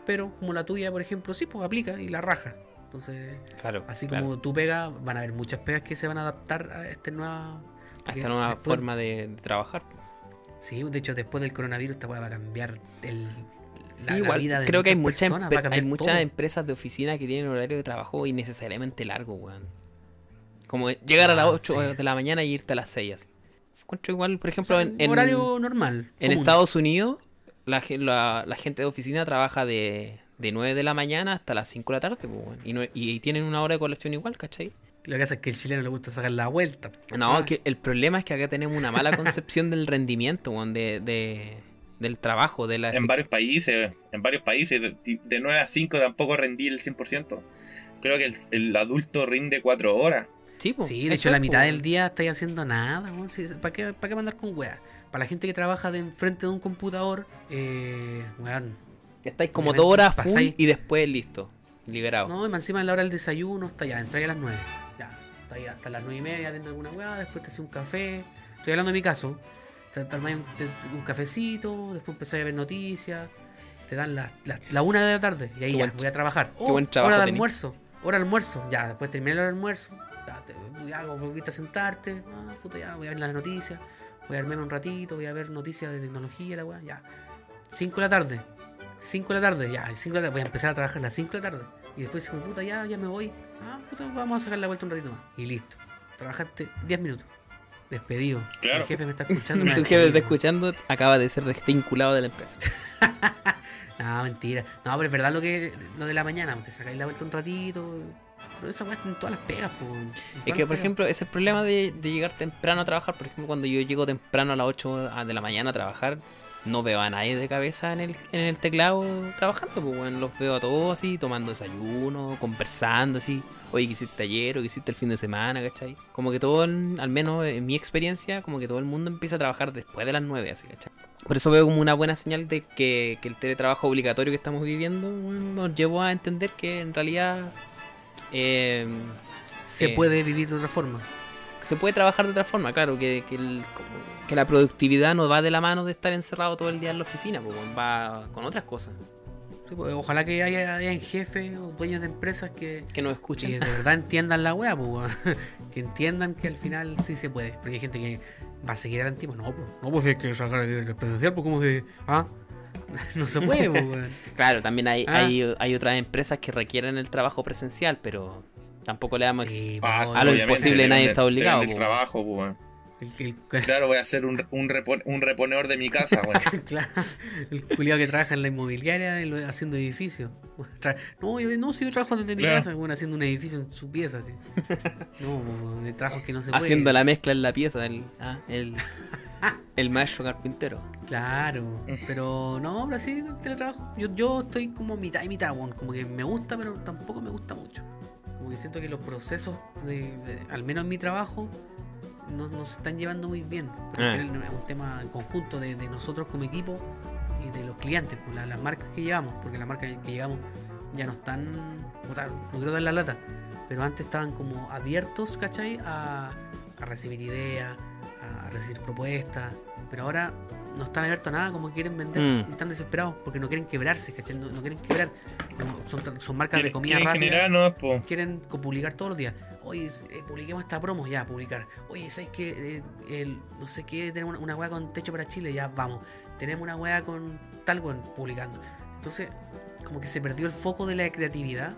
Pero como la tuya, por ejemplo, sí, pues aplica y la raja. Entonces, Claro. así claro. como tu pega, van a haber muchas pegas que se van a adaptar a esta nueva... a esta nueva después- forma de, de trabajar. Sí, de hecho, después del coronavirus, esta va a cambiar el, Sí, la, la igual, vida de creo que hay, muchas personas, hay muchas empresas de oficina que tienen horario de trabajo innecesariamente largo, weón. Como llegar a las Ah, 8 sí. de la mañana y irte a las 6 así. Encuentro igual, por ejemplo, O sea, en, en- horario normal. En común. Estados Unidos, la, la- la gente de oficina trabaja de, de 9 de la mañana hasta las 5 de la tarde, pues, y, no- y tienen una hora de colación igual, ¿cachai? Lo que pasa es que al chileno le gusta sacar la vuelta. No, Ah, que el problema es que acá tenemos una mala concepción del rendimiento, weón, de, de- del trabajo, de la... En varios países, en varios países, de, de 9 a 5 tampoco rendí el 100%. Creo que el, el adulto rinde 4 horas. Sí, po, Sí, de hecho, la mitad del día estáis haciendo nada. ¿Para qué, ¿Para qué mandar con weá? Para la gente que trabaja de enfrente de un computador, eh, weón. Estáis como dos horas pasáis- y después listo, liberado. No, y más encima en la hora del desayuno, está ya, entráis a las 9. Ya, está hasta las 9 y media viendo alguna weá, después te hace un café, Estoy hablando de mi caso. Te, te armáis un, te- te- un cafecito, después empezáis a ver noticias, te dan las las- la una de la tarde y ahí Qué ya, buen- voy a trabajar. qué buen Oh, trabajo hora de tenés. almuerzo, hora de almuerzo, ya, después terminé el hora de almuerzo, ya, te, ya volviste a sentarte, ah, puta, ya, voy a ver las noticias, voy a verme un ratito, voy a ver noticias de tecnología, la weá, ya. 5 de la tarde, 5 de la tarde, ya, 5 de la tarde, voy a empezar a trabajar a las 5 de la tarde. Y después como puta, ya, ya me voy. Ah, puta, vamos a sacar la vuelta un ratito más. Y listo. Trabajaste 10 minutos. Despedido. Claro. Mi jefe me está escuchando. (laughs) a Tu jefe está escuchando, acaba de ser desvinculado de la empresa. (laughs) No, mentira. No, pero es verdad lo que lo de la mañana. Te sacáis la vuelta un ratito. Pero esa weá está en todas las pegas, po, todas Es que, por pegas. ejemplo, ese es el problema de, de llegar temprano a trabajar. Por ejemplo, cuando yo llego temprano a las 8 de la mañana a trabajar, no veo a nadie de cabeza en el, en el teclado trabajando. Pues, bueno, los veo a todos así, tomando desayuno, conversando así. Oye, ¿qué hiciste ayer o qué hiciste el fin de semana? ¿Cachai? Como que todo, el- al menos en mi experiencia, como que todo el mundo empieza a trabajar después de las 9, así, ¿cachai? Por eso veo como una buena señal de que, que el teletrabajo obligatorio que estamos viviendo bueno, nos llevó a entender que en realidad... eh, Se eh, puede vivir de otra forma. se puede trabajar de otra forma, claro, que, que, el- como- que la productividad no va de la mano de estar encerrado todo el día en la oficina, pues, va con otras cosas Sí, pues, ojalá que haya, hayan jefes o dueños de empresas que, que nos que escuchen. de verdad entiendan la wea, pues, (laughs) que entiendan que al final sí se puede. Porque hay gente que va a seguir al antiguo. No, pues, no, pues hay que sacar el presencial, pues como de. Ah, (laughs) no se puede, pues, weón. Claro, también hay, Ah. hay, hay otras empresas que requieren el trabajo presencial, pero tampoco le damos... Sí, Ah, A lo imposible nadie está obligado, trabajo, weón. el, el- (laughs) Claro, voy a hacer un, un, repon- un reponedor de mi casa, weón. (laughs) Claro, el culiado que trabaja en la inmobiliaria y lo- haciendo edificios. No, yo no, si yo trabajo desde mi Claro. casa, bueno, haciendo un edificio en su pieza, así. No, de trabajos que no se puede. Haciendo la mezcla en la pieza, el, ah, el, (laughs) el maestro carpintero. Claro, (laughs) pero no, pero sí, teletrabajo. Yo, yo estoy como mitad y mitad, weón. Como que me gusta, pero tampoco me gusta mucho. Como que siento que los procesos, de, de- al menos en mi trabajo, no, no se están llevando muy bien. Ah. es un tema en conjunto de, de nosotros como equipo y de los clientes, pues, la- las marcas que llevamos, porque las marcas que llevamos ya no están, puta, no quiero dar la lata, pero antes estaban como abiertos, ¿cachai? A, a recibir ideas, a recibir propuestas, pero ahora no están abiertos a nada, como que quieren vender, Mm. y están desesperados porque no quieren quebrarse, ¿cachai? No, no quieren quebrar, Como son, son marcas de comida quieren rápida generar, ¿no? Po. quieren publicar todos los días. Oye, eh, publiquemos esta promo, ya, publicar. Oye, ¿sabes qué? Eh, el, no sé qué, tenemos una, una weá con techo para Chile, ya, vamos. Tenemos una weá con tal weón, publicando. Entonces, como que se perdió el foco de la creatividad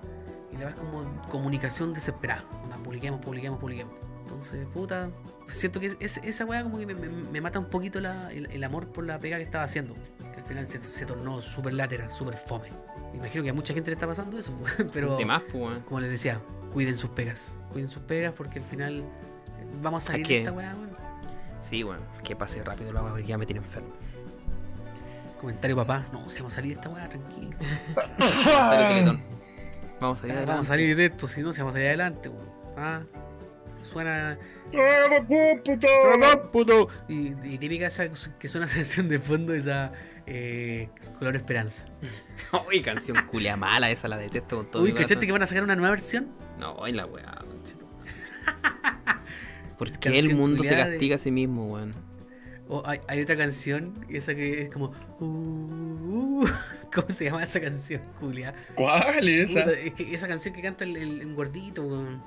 y la vas como comunicación desesperada. Onda, publiquemos, publiquemos, publiquemos. Entonces, puta, siento que es- esa weá como que me, me- me mata un poquito la- el, el amor por la pega que estaba haciendo. Que al final se, se tornó súper látera, súper fome. Imagino que a mucha gente le está pasando eso, (laughs) pero más, pues, weón. como les decía, cuiden sus pegas. Cuiden sus pegas porque al final eh, vamos a salir de esta weá, weón. Sí, bueno, que pase rápido la weá, porque ya me tiene enfermo. Comentario papá, no, si vamos a salir de esta weá, tranquilo. (laughs) Vamos a ir (laughs) vamos a adelante. salir de esto, si no, si vamos a salir adelante, weón. Ah, suena. ¡Trabajo, cómputo! puto! Y, y típica esa que suena (laughs) esa canción de fondo, esa eh, color esperanza. (laughs) Uy, canción culia mala, esa la detesto con todo Uy, ¿cachaste que van a sacar una nueva versión? No, hoy la weá. (laughs) ¿Por Es qué el mundo se de- castiga a sí mismo, weón? O hay, hay otra canción, esa que es como. uh, uh, ¿Cómo se llama esa canción, Julia? ¿Cuál es esa? Puta, es que esa canción que canta el, el- el gordito, weón,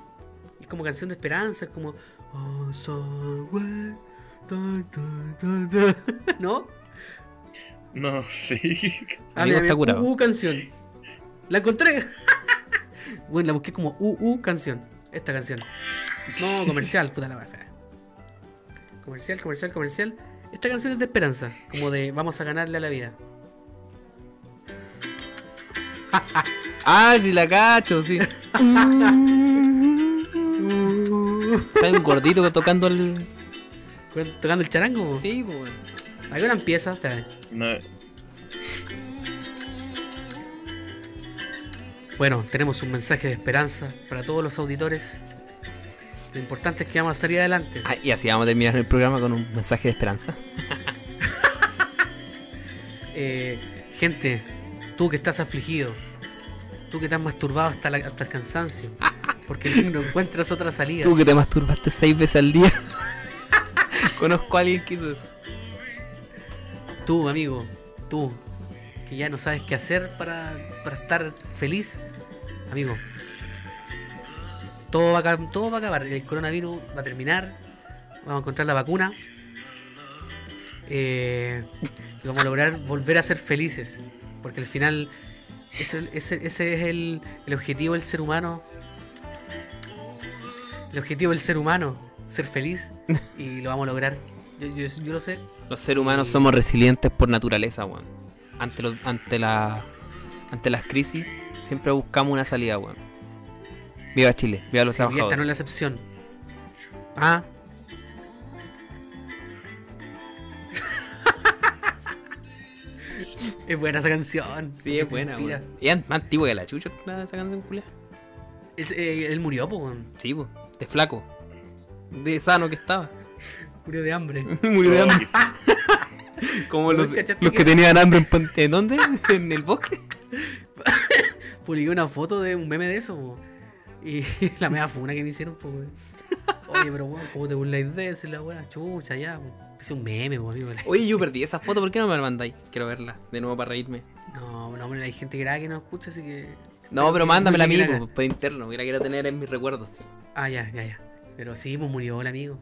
como canción de esperanza, es como. (laughs) ¿No? No sé. Ah, mira, está curado. Uh, uh, canción. La encontré. (laughs) bueno, la busqué como uh, uh, canción. Esta canción. No, comercial, puta la weá. Comercial, comercial, comercial. Esta canción es de esperanza, como de vamos a ganarle a la vida. (laughs) Ah, sí la cacho, sí. Hay un gordito tocando el. Tocando el charango. po. Sí, pues. Hay una empieza, espérame. No, Bueno, tenemos un mensaje de esperanza para todos los auditores. Lo importante es que vamos a salir adelante. Ah, y así vamos a terminar el programa con un mensaje de esperanza. (laughs) Eh, gente, tú que estás afligido, tú que te has masturbado hasta, la- hasta el cansancio, porque no encuentras otra salida. Tú que te masturbaste seis veces al día. (laughs) Conozco a alguien que hizo eso. Tú, amigo, tú, que ya no sabes qué hacer para, para estar feliz, amigo. Todo va, a, todo va a acabar, el coronavirus va a terminar, vamos a encontrar la vacuna. eh, y vamos a lograr volver a ser felices. Porque al final, ese, ese- ese es el, el objetivo del ser humano. El objetivo del ser humano, ser feliz. Y lo vamos a lograr. Yo, yo, yo lo sé. Los seres humanos somos resilientes por naturaleza, weón. Ante, los, ante, la, ante las crisis, siempre buscamos una salida, weón. Viva Chile, viva los Sí, y esta no trabajadores. es la excepción. Ah. (laughs) es buena esa canción. Sí, es buena. Y es más antigua que la chucha, esa canción, culia. Es, eh, él murió, weón. Sí, po, de flaco. De sano que estaba. (laughs) Murió de hambre. (laughs) Murió de hambre. (laughs) Como los, Weón, ¿cachaste los que tenían hambre en, ¿en dónde? ¿En el bosque? Publiqué una foto de un meme de eso, po. Y la mega funa que me hicieron, po. Oye, pero weón, ¿cómo te burláis de eso? Y la weá, chucha, ya, po. Es un meme, po, amigo. Oye, yo perdí esa foto, ¿por qué no me la mandáis? Quiero verla, de nuevo para reírme. No, no, hombre, hay gente grave que no escucha, así que. No, pero que- mándamela a mí, por interno, que la quiero tener en mis recuerdos. Ah, ya, ya, ya. Pero sí, pues murió el amigo.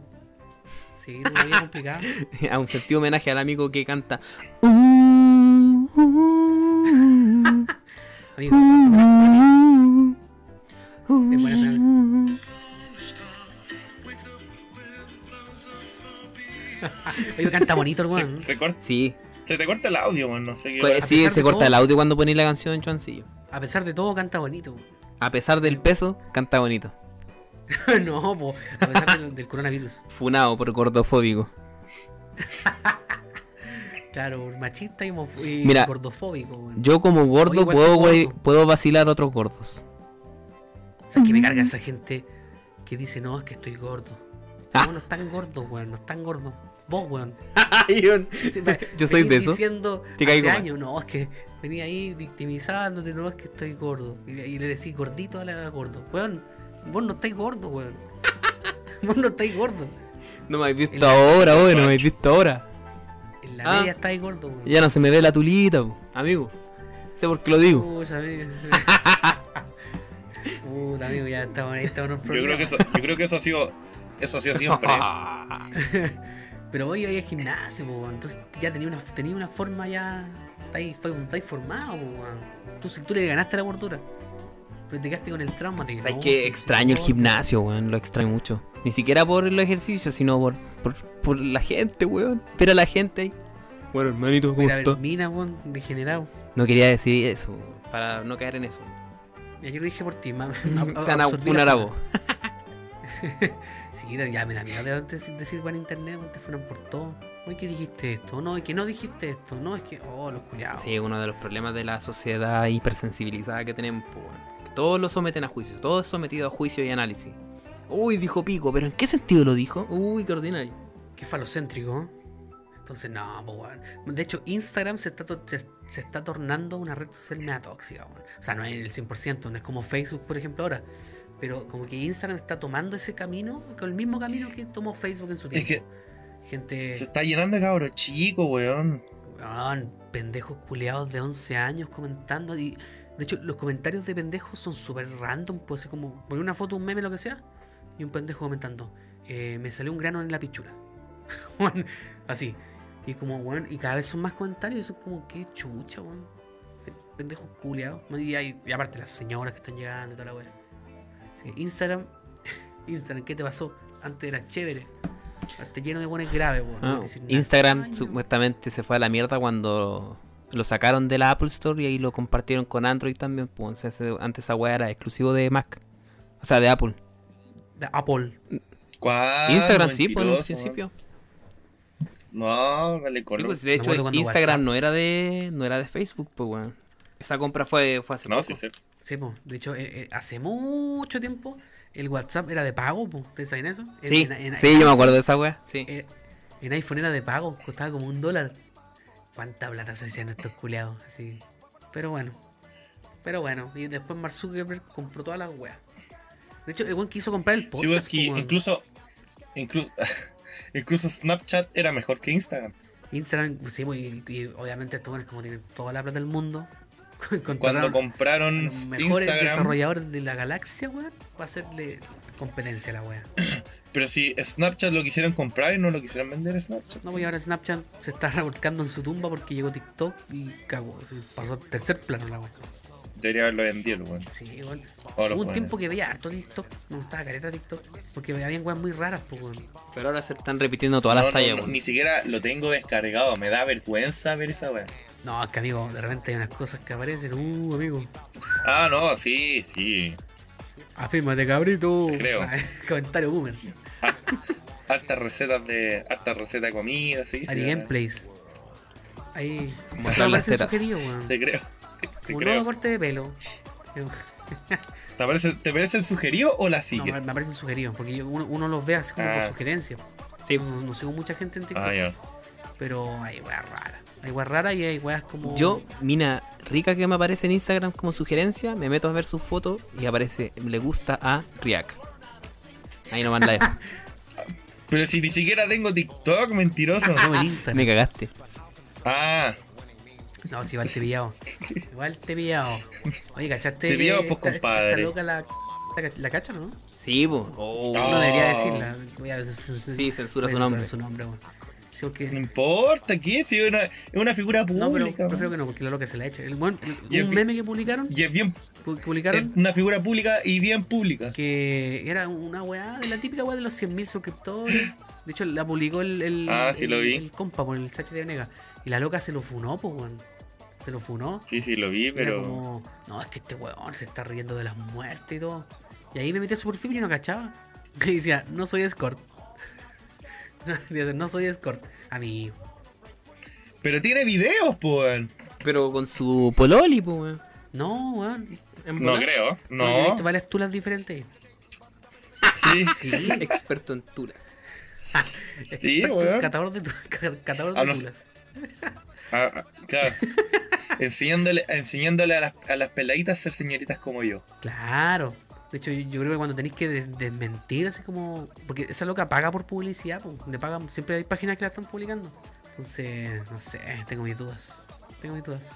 Sí, una vida complicada. (laughs) A un sentido homenaje al amigo que canta. (laughs) Amigo, es buena esa (laughs) Oye, canta bonito el weón. Se, se corta- Sí, se te corta el audio, man. No sé qué. pues, sí, se corta todo- el audio cuando ponéis la canción, Chuancillo. A pesar de todo, canta bonito. A pesar del peso, canta bonito. (laughs) no, po, a pesar del, del coronavirus. Funado por gordofóbico. Claro, machista y, y Mira, gordofóbico. weón. Yo como gordo Oye, puedo, gordo. puedo vacilar a otros gordos. ¿Sabes que me carga esa gente que dice, no, es que estoy gordo? Ah. No, no están gordos, weón, no están gordos. Vos, weón. (laughs) (laughs) Yo soy de eso. diciendo Te hace años, no, es que venía ahí victimizándote, no, es que estoy gordo. Y, y le decís gordito a la gordo. Weón, vos no estáis gordo, weón. (laughs) vos no estáis gordo. No me habéis visto ahora, güey, no me habéis visto ahora. En la Ah. media estáis gordo, weón. Ya no se me ve la tulita, po, amigo. Sé por qué lo digo. Pucha, amigo. (laughs) Puta, amigo, ya estamos ahí, estamos en un Yo creo problema. que eso, yo creo que eso ha sido. Eso ha sido siempre. (laughs) Pero hoy hay gimnasio, po, weón. Entonces ya tenía una, tenía una forma ya. Estáis estáis formado, po, weón. Tú, si tú le ganaste la gordura. Pero te quedaste con el trauma. Te ¿Sabes no, que que extraño el gimnasio, weón? Lo extraño mucho. Ni siquiera por el ejercicio, sino por, por, por la gente, weón. Pero la gente ahí. Bueno, hermanito, ¿cómo Mira, mina, weón, degenerado. No quería decir eso, para no caer en eso. Ya yo lo dije por ti, ma- (laughs) Tan a- absorbí un la arabo. (laughs) Sí, ya me da miedo de decir por internet, weón, te fueron por todo. Oye, que dijiste esto, no, es que no dijiste esto, no, es que, oh, los culiados. Sí, uno de los problemas de la sociedad hipersensibilizada que tenemos, pues, weón. Todos lo someten a juicio, todo es sometido a juicio y análisis. Uy, dijo pico, pero ¿en qué sentido lo dijo? Uy, qué ordinario. Qué falocéntrico. Entonces, no, pues, weón. De hecho, Instagram se está, to- se, se está tornando una red social mega tóxica, weón. O sea, no es el 100%, no es como Facebook, por ejemplo, ahora. Pero como que Instagram está tomando ese camino, con el mismo camino que tomó Facebook en su Es tiempo. que Gente, se está llenando de cabros chicos, weón. weón, pendejos culeados de 11 años comentando. Y de hecho, los comentarios de pendejos son súper random. Puede ser como poner una foto, un meme, lo que sea. Y un pendejo comentando: eh, Me salió un grano en la pichula. (laughs) Así. Y como, weón, y cada vez son más comentarios. Y eso es como, qué chucha, weón. Pendejos culeados. Y, hay- y aparte, las señoras que están llegando y toda la weá. Así que Instagram, (laughs) Instagram, ¿qué te pasó? Antes era chévere. Está lleno de buenos graves, weón. no Ah, nada. Instagram Ay, no. supuestamente se fue a la mierda cuando lo sacaron de la Apple Store y ahí lo compartieron con Android también. Pues, o sea, ese- antes esa weá era exclusivo de Mac. O sea, de Apple. De Apple. ¿Cuál? Instagram sí, pues en un principio. No, Sí, color. pues, de hecho Instagram WhatsApp- no era de no era de Facebook, pues weón. Esa compra fue, fue hace no, poco. sí, sí. Sí, po. de hecho, eh, eh, hace mucho tiempo el WhatsApp era de pago, po. ¿ustedes saben eso? En- Sí, en- en- sí, en yo me acuerdo de esa weá. Sí. eh, en iPhone era de pago, costaba como un dólar. ¿Cuánta plata se hacían estos culeados? Así. Pero bueno. Pero bueno. Y después Mark Zuckerberg compró todas las weas. De hecho, el quiso comprar el Sí, podcast. que po, weón. incluso. Incluso. (laughs) Incluso Snapchat era mejor que Instagram. Instagram, sí, pues, y, y obviamente estos buenos como tienen toda la plata del mundo. (laughs) Cuando compraron los mejores Instagram. desarrolladores de la galaxia, weón, va a hacerle competencia la wea. (coughs) Pero si Snapchat lo quisieron comprar y no lo quisieron vender Snapchat. No, pues y ahora Snapchat se está revolcando en su tumba porque llegó TikTok y cagó. así, pasó a tercer plano la wea. Debería haberlo vendido, weón. Sí, lo Hubo un tiempo que veía harto TikTok. Me gustaba careta TikTok. Porque había weas muy raras, pues, weón. Pero ahora se están repitiendo todas No, las no, tallas, no, weón. ni siquiera lo tengo descargado. Me da vergüenza ver esa weá. No, es que amigo, de repente hay unas cosas que aparecen. Uh, amigo. Ah, no, sí, sí. Afírmate, cabrito. Te creo. (laughs) Comentario boomer. Hartas recetas de. Hartas recetas de comida, sí. Hay sí, gameplays. Ahí. Tetas. sugeridos, weón. Te creo. Te Un creo. nuevo corte de pelo. ¿Te parece, ¿Te parece sugerido o la sigues? me, me aparecen sugeridos. Porque yo- uno, uno los ve así como Ah. por sugerencia. Sí. No, no sigo mucha gente en TikTok. ah, ya. Pero hay weas raras. Hay weas raras y hay weas como. Yo, mina rica que me aparece en Instagram como sugerencia, me meto a ver su foto y aparece le gusta a React. Ahí nomás la dejo. (laughs) Pero si ni siquiera tengo TikTok, mentiroso. No, en Instagram. me cagaste. ah, No, si igual te he pillado. Igual te he pillado. Oye, ¿cachaste? Te pillado, pues, compadre. Esta loca la, la, la cacha, ¿no? Sí. Oh, No. Debería decirla. Voy a- Sí, censura voy a su nombre. su nombre, weón. Sí, porque- no importa, ¿qué? Si es una, es una figura No, pero pública. prefiero que no, porque la loca se la echa. El, un meme que publicaron, y es bien. Es publicaron una figura pública y bien pública. que era una weá la típica weá de los 100.000 suscriptores. De hecho, la publicó el, el, Ah, sí el- lo vi. el compa por el Sachi de Venega. Y la loca se lo funó, pues, weón. Se lo funó. Sí, sí, lo vi, Y Era pero. como, no, es que este weón se está riendo de las muertes y todo. Y ahí me metí a su perfil y no cachaba. (laughs) Y decía, no soy escort. (laughs) Dice, no soy escort. Amigo. Pero tiene videos, pues. Pero con su pololi, po, weón. No, weón. No creo. Yo he No. visto varias tulas diferentes. Sí. (laughs) Sí. Experto en tulas. (laughs) Sí, Experto en weón. Catador de, catador Ah, de no- tulas. Ah, ah, claro. enseñándole, enseñándole a las, a las peladitas a ser señoritas como yo. Claro. De hecho, yo, yo creo que cuando tenéis que des- desmentir, así como. Porque esa loca paga por publicidad, pues. Le pagan, siempre hay páginas que la están publicando. Entonces, no sé, tengo mis dudas. Tengo mis dudas.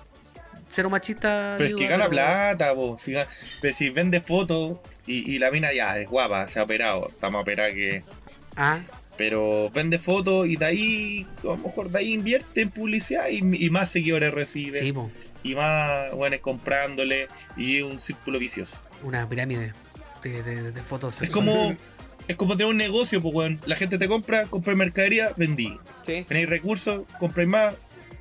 Cero machista. Pero es que gana plata, po. Si, pero si vende fotos y, y la mina ya es guapa, se ha operado. Estamos operados que. Ah, Pero vende fotos y de ahí, a lo mejor de ahí invierte en publicidad y, y más seguidores recibe. sí, po. Y más buenos comprándole. Y es un círculo vicioso. Una pirámide de, de- de fotos. Es como. Es como tener un negocio, pues, weón. La gente te compra, compra mercadería, vendí. Sí. Tenéis recursos, compráis más,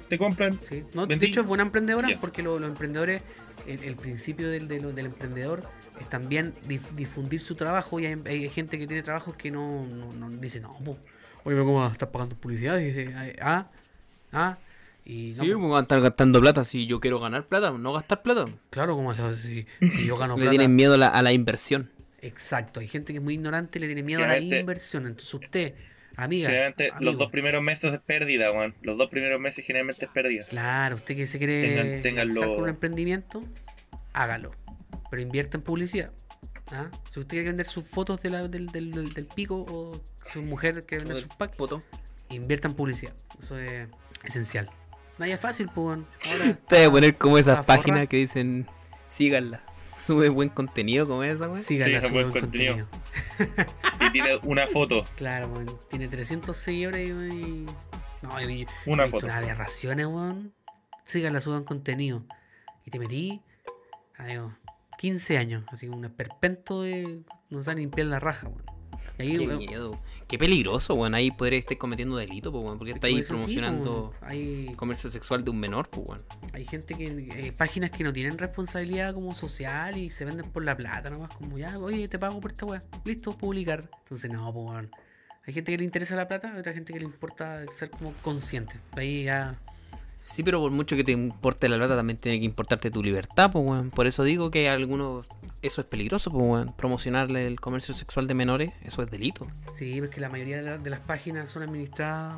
te compran. Sí. No, de hecho, es buena emprendedora porque lo- los emprendedores, el, el principio del, del, del emprendedor es también dif- difundir su trabajo. Y hay, hay gente que tiene trabajos que no, no, no dice, no, oye, pero ¿cómo estás pagando publicidad? Y dice, "Ay, ah, ah. Y no, Sí, po, pues van a estar gastando plata. Si yo quiero ganar plata, no gastar plata. claro, como si, si yo gano Le plata. tienen miedo a la, a la inversión. Exacto, hay gente que es muy ignorante y le tiene miedo a la inversión. Entonces, usted, amiga, Generalmente amigo, los dos primeros meses es pérdida, weón. Los dos primeros meses generalmente es pérdida. Claro, usted que se quiere con un emprendimiento, hágalo. Pero invierta en publicidad. ¿ah? Si usted quiere vender sus fotos de la- del, del- del- del pico o su mujer que vende sus packs, invierta en publicidad. Eso es esencial. Nada es fácil, pues. (laughs) Te voy a poner como esas páginas que dicen síganla. Sube buen contenido como esa, weón. síganla, Sí, sube buen buen contenido. contenido. (laughs) Y tiene una foto. Claro, weón. Tiene 300 seguidores y. No, yo Una foto. unas aberraciones, weón. Síganla, suban contenido. Y te metí. Adiós. 15 años, así como un esperpento de. No saben limpiar la raja, weón. Y ahí, Qué miedo. Qué peligroso, weón. Ahí podría estar cometiendo delito, pues, weón. Porque está ahí sí, promocionando hay, comercio sexual de un menor, pues, weón. hay gente que. eh, páginas que no tienen responsabilidad como social y se venden por la plata nomás, como ya, oye, te pago por esta weá. Listo, publicar. Entonces, no, pues, weón. Hay gente que le interesa la plata, otra gente que le importa ser como consciente. Ahí ya. Sí, pero por mucho que te importe la plata, también tiene que importarte tu libertad, pues, weón. Por eso digo que algunos eso es peligroso, pues, weón. Promocionarle el comercio sexual de menores, eso es delito. Sí, porque la mayoría de, la- de las páginas son administradas,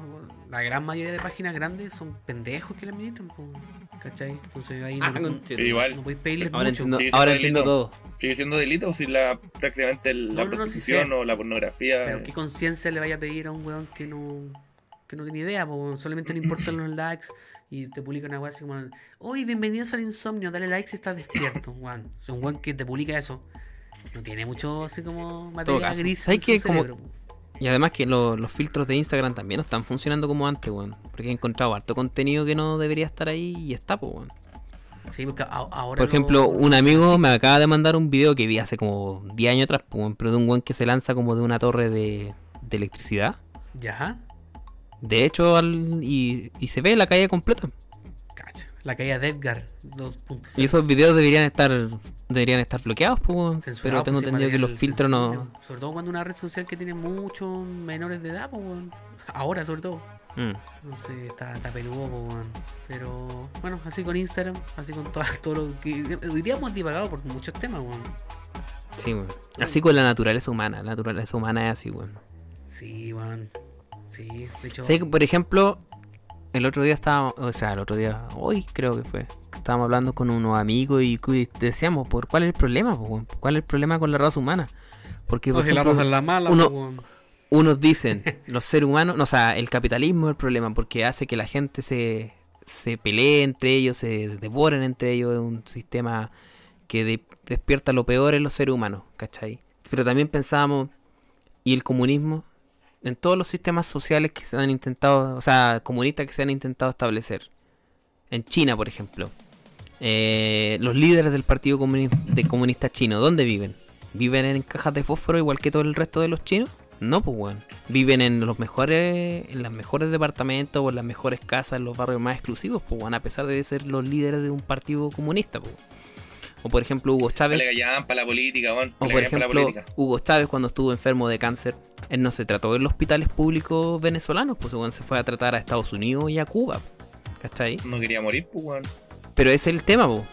la gran mayoría de páginas grandes son pendejos que la administran, pues, ¿cachai? Entonces ahí Ah, no, no, igual, no podéis pedirles Ahora mucho. entiendo, ahora es entiendo delito. todo. sigue siendo delito o si la prácticamente el- la No, no, no, sí prostitución o la pornografía. Pero qué conciencia le vaya a pedir a un weón que no, que no tiene idea, po, solamente le importan los likes y te publica una weá así como, uy, bienvenidos al insomnio, dale like si estás despierto, (coughs) weón. Sea, un weón que te publica eso, no tiene mucho así como materia caso. gris ¿Sabes en su Como-. Y además que lo- los filtros de Instagram también no están funcionando como antes, weón. Porque he encontrado harto contenido que no debería estar ahí y está, pues, weón. Sí, porque ahora Por lo- ejemplo, un amigo me acaba de mandar un video que vi hace como 10 años atrás, pero de un weón que se lanza como de una torre de, de electricidad. Ya, De hecho, al- y, y se ve la calle completa. cacha. La caída de Edgar 2.0. Y esos videos deberían estar deberían estar bloqueados, pues, pero tengo pues, entendido que los filtros no... Sobre todo cuando una red social que tiene muchos menores de edad, pues. Ahora, sobre todo. Mm. Entonces está, está peludo, weón. Pero bueno, así con Instagram, así con todo, todo lo que. Hoy día hemos divagado por muchos temas, weón. Sí, weón. Así con la naturaleza humana. La naturaleza humana es así, weón. Sí, weón. Sí, de hecho. Sé que, por ejemplo, el otro día estábamos, o sea, el otro día, hoy creo que fue, estábamos hablando con unos amigos y decíamos, ¿por cuál es el problema? po? ¿Cuál es el problema con la raza humana? Porque, por No, si la ejemplo, raza es la mala, uno- po, unos dicen, (laughs) los seres humanos, no, o sea, el capitalismo es el problema porque hace que la gente se, se pelee entre ellos, se devoren entre ellos, es un sistema que de- despierta lo peor en los seres humanos, ¿cachai? Pero también pensábamos, ¿y el comunismo? En todos los sistemas sociales que se han intentado, o sea, comunistas que se han intentado establecer. En China, por ejemplo. eh, los líderes del Partido Comunista Chino, ¿dónde viven? ¿Viven en cajas de fósforo igual que todo el resto de los chinos? No, pues weón. Viven en los mejores, en los mejores departamentos o en las mejores casas, en los barrios más exclusivos, pues weón, a pesar de ser los líderes de un partido comunista, pues. O por ejemplo Hugo Chávez. Para la política, weón. O por ejemplo, política. Hugo Chávez cuando estuvo enfermo de cáncer, él no se trató en los hospitales públicos venezolanos, pues weón, se fue a tratar a Estados Unidos y a Cuba. ¿Cachai? No quería morir, pues, weón. Pero ese es el tema, po.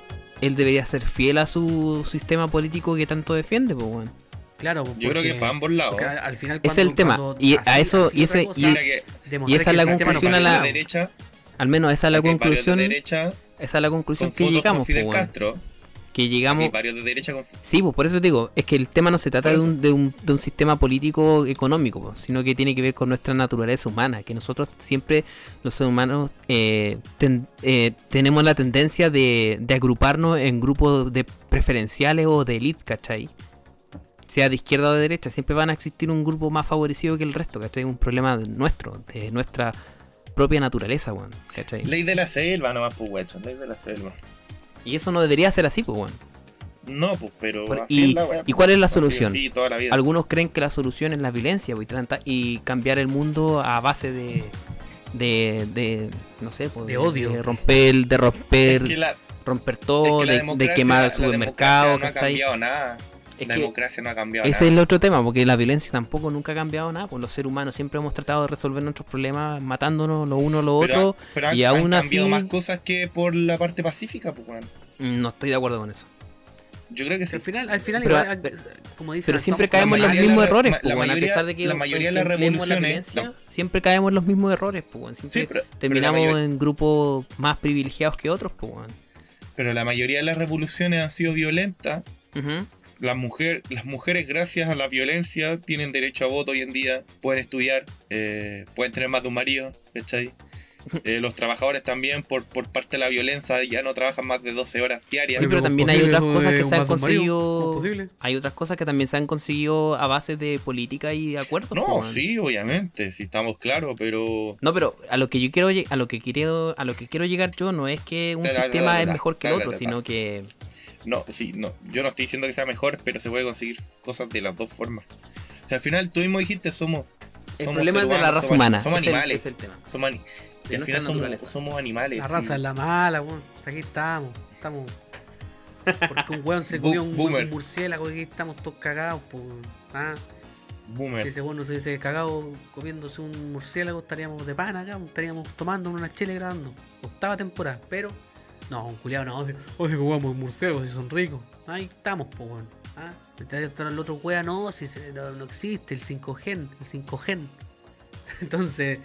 Él debería ser fiel a su sistema político que tanto defiende, pues weón. Claro, Yo creo que para ambos lados. porque al al final. Ese es cuando- el tema, cuando y a eso- y ese- cosa, y- esa es la conclusión a la- de derecha, Al menos esa es la conclusión. de derecha Esa es la conclusión con que llegamos, con Fidel po. Castro. Que llegamos. hay varios de derecha con Sí, pues por eso te digo, es que el tema no se trata de un, de, un, de un sistema político económico, po, sino que tiene que ver con nuestra naturaleza humana, que nosotros siempre, los seres humanos, eh, ten- eh, tenemos la tendencia de, de agruparnos en grupos de preferenciales o de elite, ¿cachai? Sea de izquierda o de derecha, siempre van a existir un grupo más favorecido que el resto, ¿cachai? Un problema nuestro, de nuestra propia naturaleza, weón, ¿cachai? Ley de la selva nomás, pues, guacho. Ley de la selva. Y eso no debería ser así, pues, weón. No, pues, pero. Por- así y- es la weá, ¿y pues. cuál es la solución? así, toda la vida. Algunos creen que la solución es la violencia pues, y, cambiar el mundo a base de, de, de no sé, pues, De odio. de romper, de romper, Es que la, romper es todo, que de- de, quemar el supermercado, no ha cambiado nada. Es la que democracia no ha cambiado ese es el otro tema, porque la violencia tampoco nunca ha cambiado nada, pues los seres humanos siempre hemos tratado de resolver nuestros problemas matándonos lo uno lo Pero, otro, pero han, y aún han cambiado así- más cosas que por la parte pacífica, pues, weón. no estoy de acuerdo con eso. Yo creo que sí. Al final, al final Pero- igual, pero- como dicen, Pero siempre caemos en la los mismos la- errores, la pues, weón, mayoría- a pesar de que la mayoría de las la revoluciones- violencia, siempre caemos en los mismos errores, pues, weón. Siempre Sí, pero, pero la terminamos mayoría- en grupos más privilegiados que otros, pues, weón. pero la mayoría de las revoluciones han sido violentas. Ujú. Las, mujer, las mujeres, gracias a la violencia, tienen derecho a voto hoy en día, pueden estudiar, eh, pueden tener más de un marido, ¿cachai? (laughs) Eh, los trabajadores también, por, por parte de la violencia, ya no trabajan más de 12 horas diarias. Sí, pero ¿cómo también hay otras cosas de que se han de conseguido. Hay otras cosas que también se han conseguido a base de política y acuerdos. No, sí, obviamente, sí estamos claros, pero No, pero a lo que yo quiero a lo que quiero a lo que quiero llegar yo no es que un sistema es mejor que el otro, sino que no, sí, no, yo no estoy diciendo que sea mejor, pero se puede conseguir cosas de las dos formas. O sea, al final tú mismo dijiste, somos... el somos problema es seres de la humanos, raza somos- humana. Somos es el- animales. es el tema. Somos, ani- y al final somos, somos animales. La sí. raza es la mala, weón. Aquí estamos, estamos. Porque un weón se comió un, murciélago y aquí estamos todos cagados, pues. Ah, Boomer. si ese weón no se hubiese cagado comiéndose un murciélago, estaríamos de pana acá, estaríamos tomando una chela y grabando. Octava temporada, pero No, un culiado no. Oye, oye, que jugamos murciélagos si son ricos. Ahí estamos, po, weón. Ah, el otro wea no, si se- no, no existe, el 5G, el 5G. (laughs) Entonces,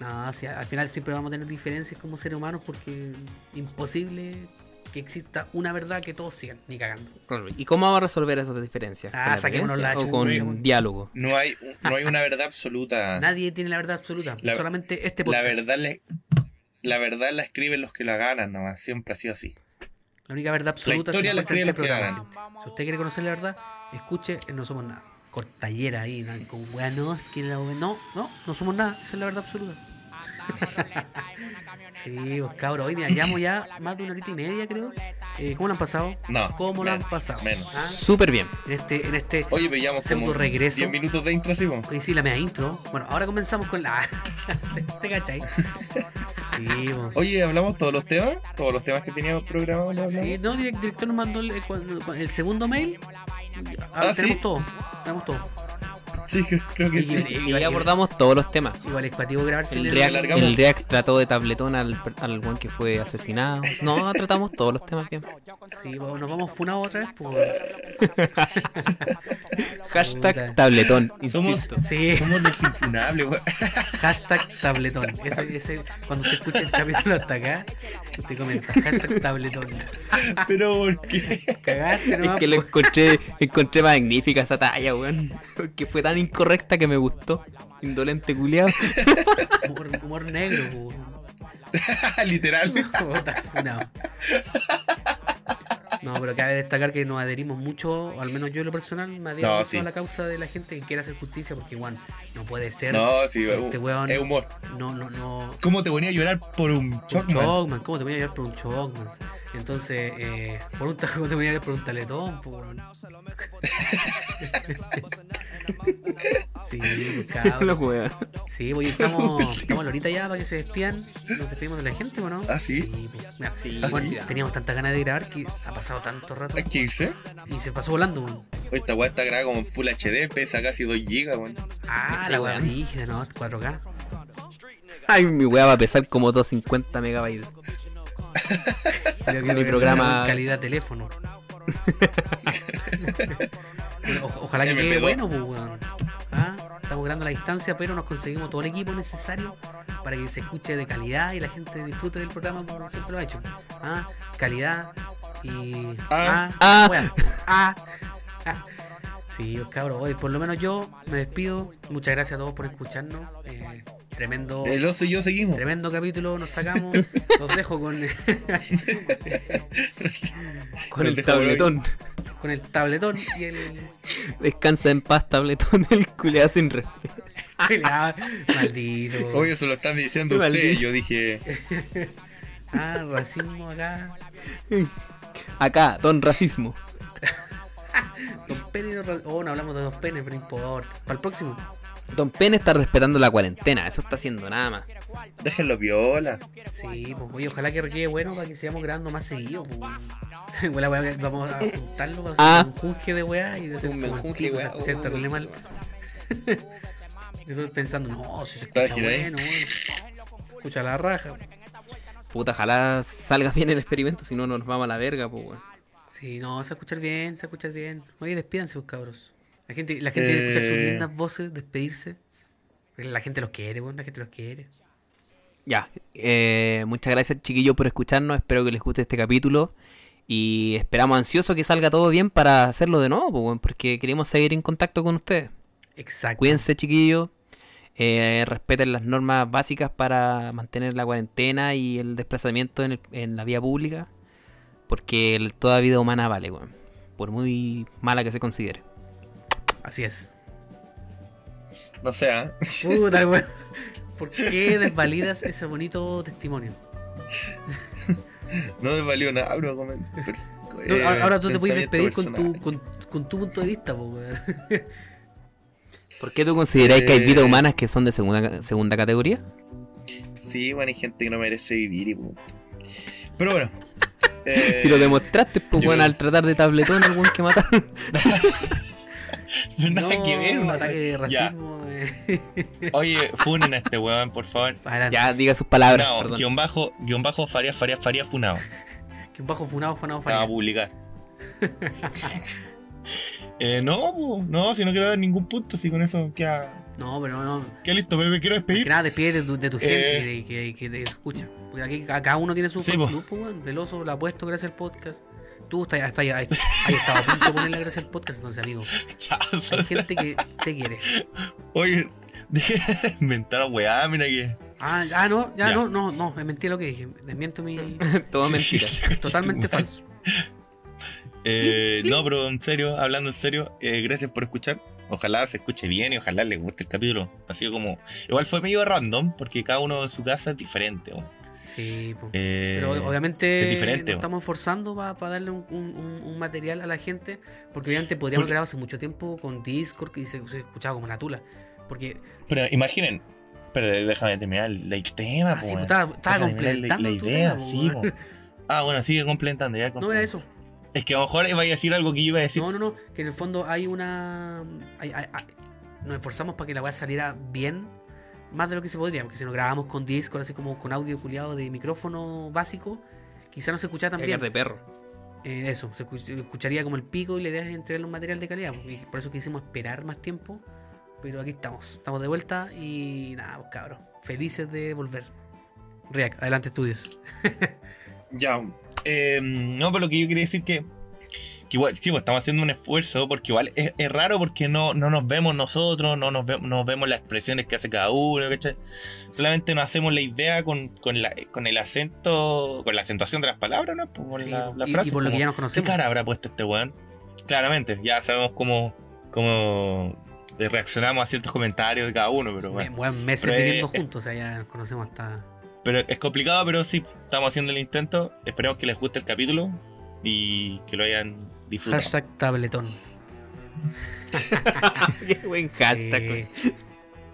no, si al final siempre vamos a tener diferencias como seres humanos porque imposible que exista una verdad que todos sigan, ni cagando. ¿Y cómo vamos a resolver esas diferencias? Ah, ¿Con la saquémonos la o con un diálogo? No hay, no hay una verdad absoluta. Nadie tiene la verdad absoluta, La- solamente este La podcast. verdad, le- la verdad la escriben los que la ganan, nomás. Siempre ha sido así. La única verdad absoluta historia se la encuentra en escriben este los que programa, gente. Si usted quiere conocer la verdad, escuche en No Somos Nada. Cortallera ahí, con weá, no, es que la no, no, no somos nada, esa es la verdad absoluta. Sí, pues cabros, hoy mira, llevamos ya más de una horita y media, creo. Eh, ¿Cómo lo han pasado? No, ¿Cómo lo han pasado? menos. ¿Ah? Súper bien. En este, en este Oye, veíamos pseudo como regreso. 10 minutos de intro, po. Hoy sí, la media intro. Bueno, ahora comenzamos con la. (laughs) ¿Te cachai? Sí, po. Oye, ¿hablamos todos los temas? ¿Todos los temas que teníamos programados? Sí, no, el director nos mandó el, el- el segundo mail. Ahora Ah, tenemos ¿sí? todo. Tenemos todo. Sí, creo, que Y- sí. y- Y ahí abordamos todos los temas. Igual es cuativo grabarse El en React, alargamos. el React trató de tabletón al, al buen que fue asesinado. No, tratamos todos los temas bien. Sí, pues, nos vamos funados otra vez. Pues. (laughs) Hashtag tabletón. Somos. Sí, somos los infunables, (laughs) hashtag tabletón. Ese, ese, cuando usted escuche el capítulo hasta acá, usted comenta hashtag tabletón. Pero ¿por qué? Cagaste, Es no que lo encontré, encontré magnífica esa talla, weón. Que fue tan incorrecta que me gustó. Indolente culiado. (laughs) humor, humor negro. (laughs) Literal. No, pero cabe destacar que nos adherimos mucho, o al menos yo en lo personal, me adhiero No, mucho sí. a la causa de la gente que quiere hacer justicia, porque igual no puede ser No, sí, que es este weón es humor. no, no, no. ¿Cómo te ponía a llorar por un Chocman? Chocman, ¿cómo te voy a llevar por un Chocman? Entonces, eh, por un, (laughs) ¿cómo te voy a llevar por un taletón? po, weón? (laughs) sí, cabrón. (laughs) Sí, pues, estamos, estamos a la horita ya para que se despidan. Nos despedimos de la gente, ¿o no? ¿Ah, sí? pues, mira, Sí, bueno, sí. teníamos tantas ganas de grabar que ha pasado tanto rato Hay que irse. y se pasó volando, weón. Oye, Esta weá está grabada como en Full HD, pesa casi 2 GB, weón. Ah, la weá rígida, ¿no? 4K. Ay, mi weá va a pesar como 250 megabytes. (laughs) Creo que Mi programa- calidad teléfono. (laughs) O- ojalá que quede MP2. bueno, pues, weón. Ah, Estamos grabando a la distancia, pero nos conseguimos todo el equipo necesario para que se escuche de calidad y la gente disfrute del programa como siempre lo ha hecho. Ah, calidad y. Ah. Ah. weón. (laughs) Ah. Sí, pues, cabrón, hoy por lo menos yo me despido. Muchas gracias a todos por escucharnos. Eh, tremendo. El oso y yo seguimos. Tremendo capítulo nos sacamos. (laughs) Los dejo con, (laughs) Con El tabletón. con el tabletón y el. Descansa en paz, tabletón. El culiado sin respeto. Ah, Maldito. Oye, eso lo están diciendo ustedes. Yo dije, Ah, racismo acá. Acá, don racismo. (laughs) Dos penes. y dos ra- Oh, no hablamos de dos penes, pero no importa. Para el próximo. Don Pen está respetando la cuarentena. Eso está haciendo nada más. déjenlo viola. Sí, pues oye, ojalá que quede bueno para que sigamos grabando más seguido. Pues. (laughs) Vamos a juntarlo, vamos a Ah. hacer un junje de weá y de hacer Un menjunje, pico, weá. se escucha Uh. terrible mal. (laughs) Yo estoy pensando, no, si se ¿Estás escucha bueno, weón. Se escucha la raja. Puta, ojalá salga bien el experimento, si no nos vamos a la verga, pues weón. Sí, no, se escuchar bien, se escuchar bien. Oye, despídanse, pues, cabros. La gente, la gente quiere escuchar sus Eh. lindas voces, despedirse. La gente los quiere, weón, la gente los quiere. Ya, eh, muchas gracias chiquillos por escucharnos, espero que les guste este capítulo y esperamos ansioso que salga todo bien para hacerlo de nuevo, pues, weón, porque queremos seguir en contacto con ustedes. Exacto. Cuídense chiquillos, eh, respeten las normas básicas para mantener la cuarentena y el desplazamiento en, el- en la vía pública, porque el- toda vida humana vale, weón, por muy mala que se considere. Así es. No sé, ¿ah? Puta, (laughs) weón. ¿Por qué desvalidas ese bonito testimonio? no me valió nada, bro. No, eh, ahora- ahora tú te puedes despedir con tu, con, con tu punto de vista, po, weón. ¿Por qué tú consideráis que hay vidas Eh. humanas que son de segunda, segunda categoría? Sí, bueno, hay gente que no merece vivir y punto. Pero bueno. eh, (laughs) Si lo demostraste, pues bueno, creo- al tratar de tabletón al weón que mataron. no, (laughs) nada No, que ver, un ataque de racismo. eh. Oye, funen a este weón, por favor. Adelante. ya, diga sus palabras, Funao, guion bajo, guion bajo, Faria, Faria, Faria, funao. Un bajo funado, funado, Se va a publicar. (laughs) eh, no, po, no, si no quiero dar ningún punto, si con eso queda, No, pero no. queda listo, pero me quiero Que despedir. nada, despide de tu, de tu gente Eh. que, que, que te escucha. Porque aquí ca- cada uno tiene su Sí, fan po. club, pues, weón. El oso lo ha puesto gracias al podcast. Tú estás, estás, ahí, ahí estado a punto de ponerle gracias al podcast, entonces, amigo. (laughs) Chao. Hay gente que te quiere. Oye, (laughs) deje de inventar weá, mira que. Ah, ah no, ya, Ya. no, no, no, me mentí lo que dije. Desmiento mi. (laughs) Todo mentira. Totalmente falso. Eh, no, pero en serio, hablando en serio, eh, gracias por escuchar. Ojalá se escuche bien y ojalá les guste el capítulo. Ha sido como. Igual fue medio random, porque cada uno en su casa es diferente. Sí, pues. Eh, Pero obviamente es diferente, nos weón. estamos esforzando para darle un, un- un- un material a la gente. Porque obviamente podríamos Porque- grabar hace mucho tiempo con Discord y se, se escuchaba como la tula. Porque Pero imaginen. Pero déjame terminar el, el tema, Ah, po, sí, estaba, la- completando la, idea, tema, po, sí. Ah, bueno, sigue completando. Ya No era eso. Es que a lo mejor iba a decir algo que yo iba a decir. No, no, no. Que en el fondo hay una. hay- hay- hay- nos esforzamos para que la weá saliera bien. Más de lo que se podría. Porque si nos grabamos con Discord, así como con audio culiado de micrófono básico, quizá no se escuchara tan bien. De perro. Eh, eso, se escu- se escucharía como el pico y la idea es entregarle un material de calidad. porque por eso quisimos esperar más tiempo. Pero aquí estamos, estamos de vuelta y nada, pues, cabros. Felices de volver. React, adelante estudios. (laughs) Ya. Eh, no, pero lo que yo quería decir que. Que igual, sí, pues estamos haciendo un esfuerzo, porque igual es, es raro porque no, no nos vemos nosotros, no nos, ve- no vemos las expresiones que hace cada uno, ¿cachai? Solamente nos hacemos la idea con, con, la, con el acento, con la acentuación de las palabras, ¿no? Pues, Con Sí, la, la y- frase. y por lo que como, ya nos ¿Qué conocemos. cara habrá puesto este weón? Claramente, ya sabemos cómo, cómo reaccionamos a ciertos comentarios de cada uno, pero Me- bueno. bueno, meses viviendo juntos, o sea, ya nos conocemos hasta. Pero es complicado, pero sí, estamos haciendo el intento. Esperemos que les guste el capítulo y que lo hayan disfrutado. Hashtag tabletón. (laughs) Qué buen hashtag. Eh,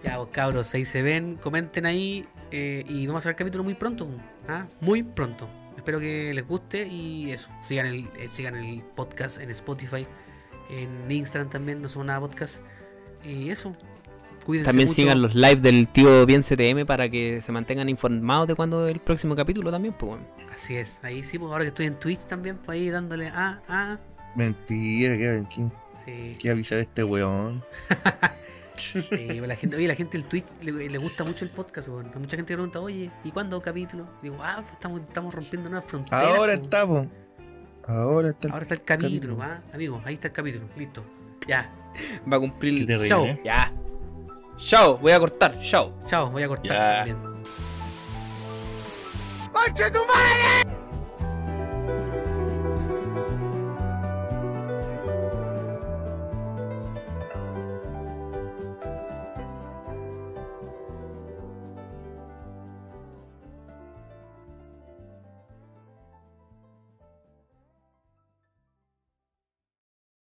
ya, vos cabros, ahí se ven, comenten ahí eh, y vamos a hacer el capítulo muy pronto. ¿ah? Muy pronto. Espero que les guste y eso. Sigan el, eh, sigan el podcast en Spotify, en Instagram también, no somos nada podcast. Y eso. Cuídense También mucho. sigan los live del tío Bien CTM para que se mantengan informados de cuando el próximo capítulo también, pues bueno. Así es, ahí sí, pues ahora que estoy en Twitch también, pues ahí dándole ah, ah. Mentira, que, que, Sí, que avisar a este weón. (laughs) sí, pues la gente, oye, la gente del Twitch le, le gusta mucho el podcast, weón. Mucha gente pregunta, oye, ¿y cuándo capítulo? Y digo, ah, pues estamos, estamos rompiendo nuevas fronteras. Ahora pues. está, po. Ahora está. el- Ahora está el capítulo, capítulo. ¿ah? Amigos, ahí está el capítulo, listo. Ya, Va a cumplir. Terrible, Chao. ¿eh? Ya. Chao, voy a cortar. Chao. chao, voy a cortar Ya. también. ¡Concha tu madre!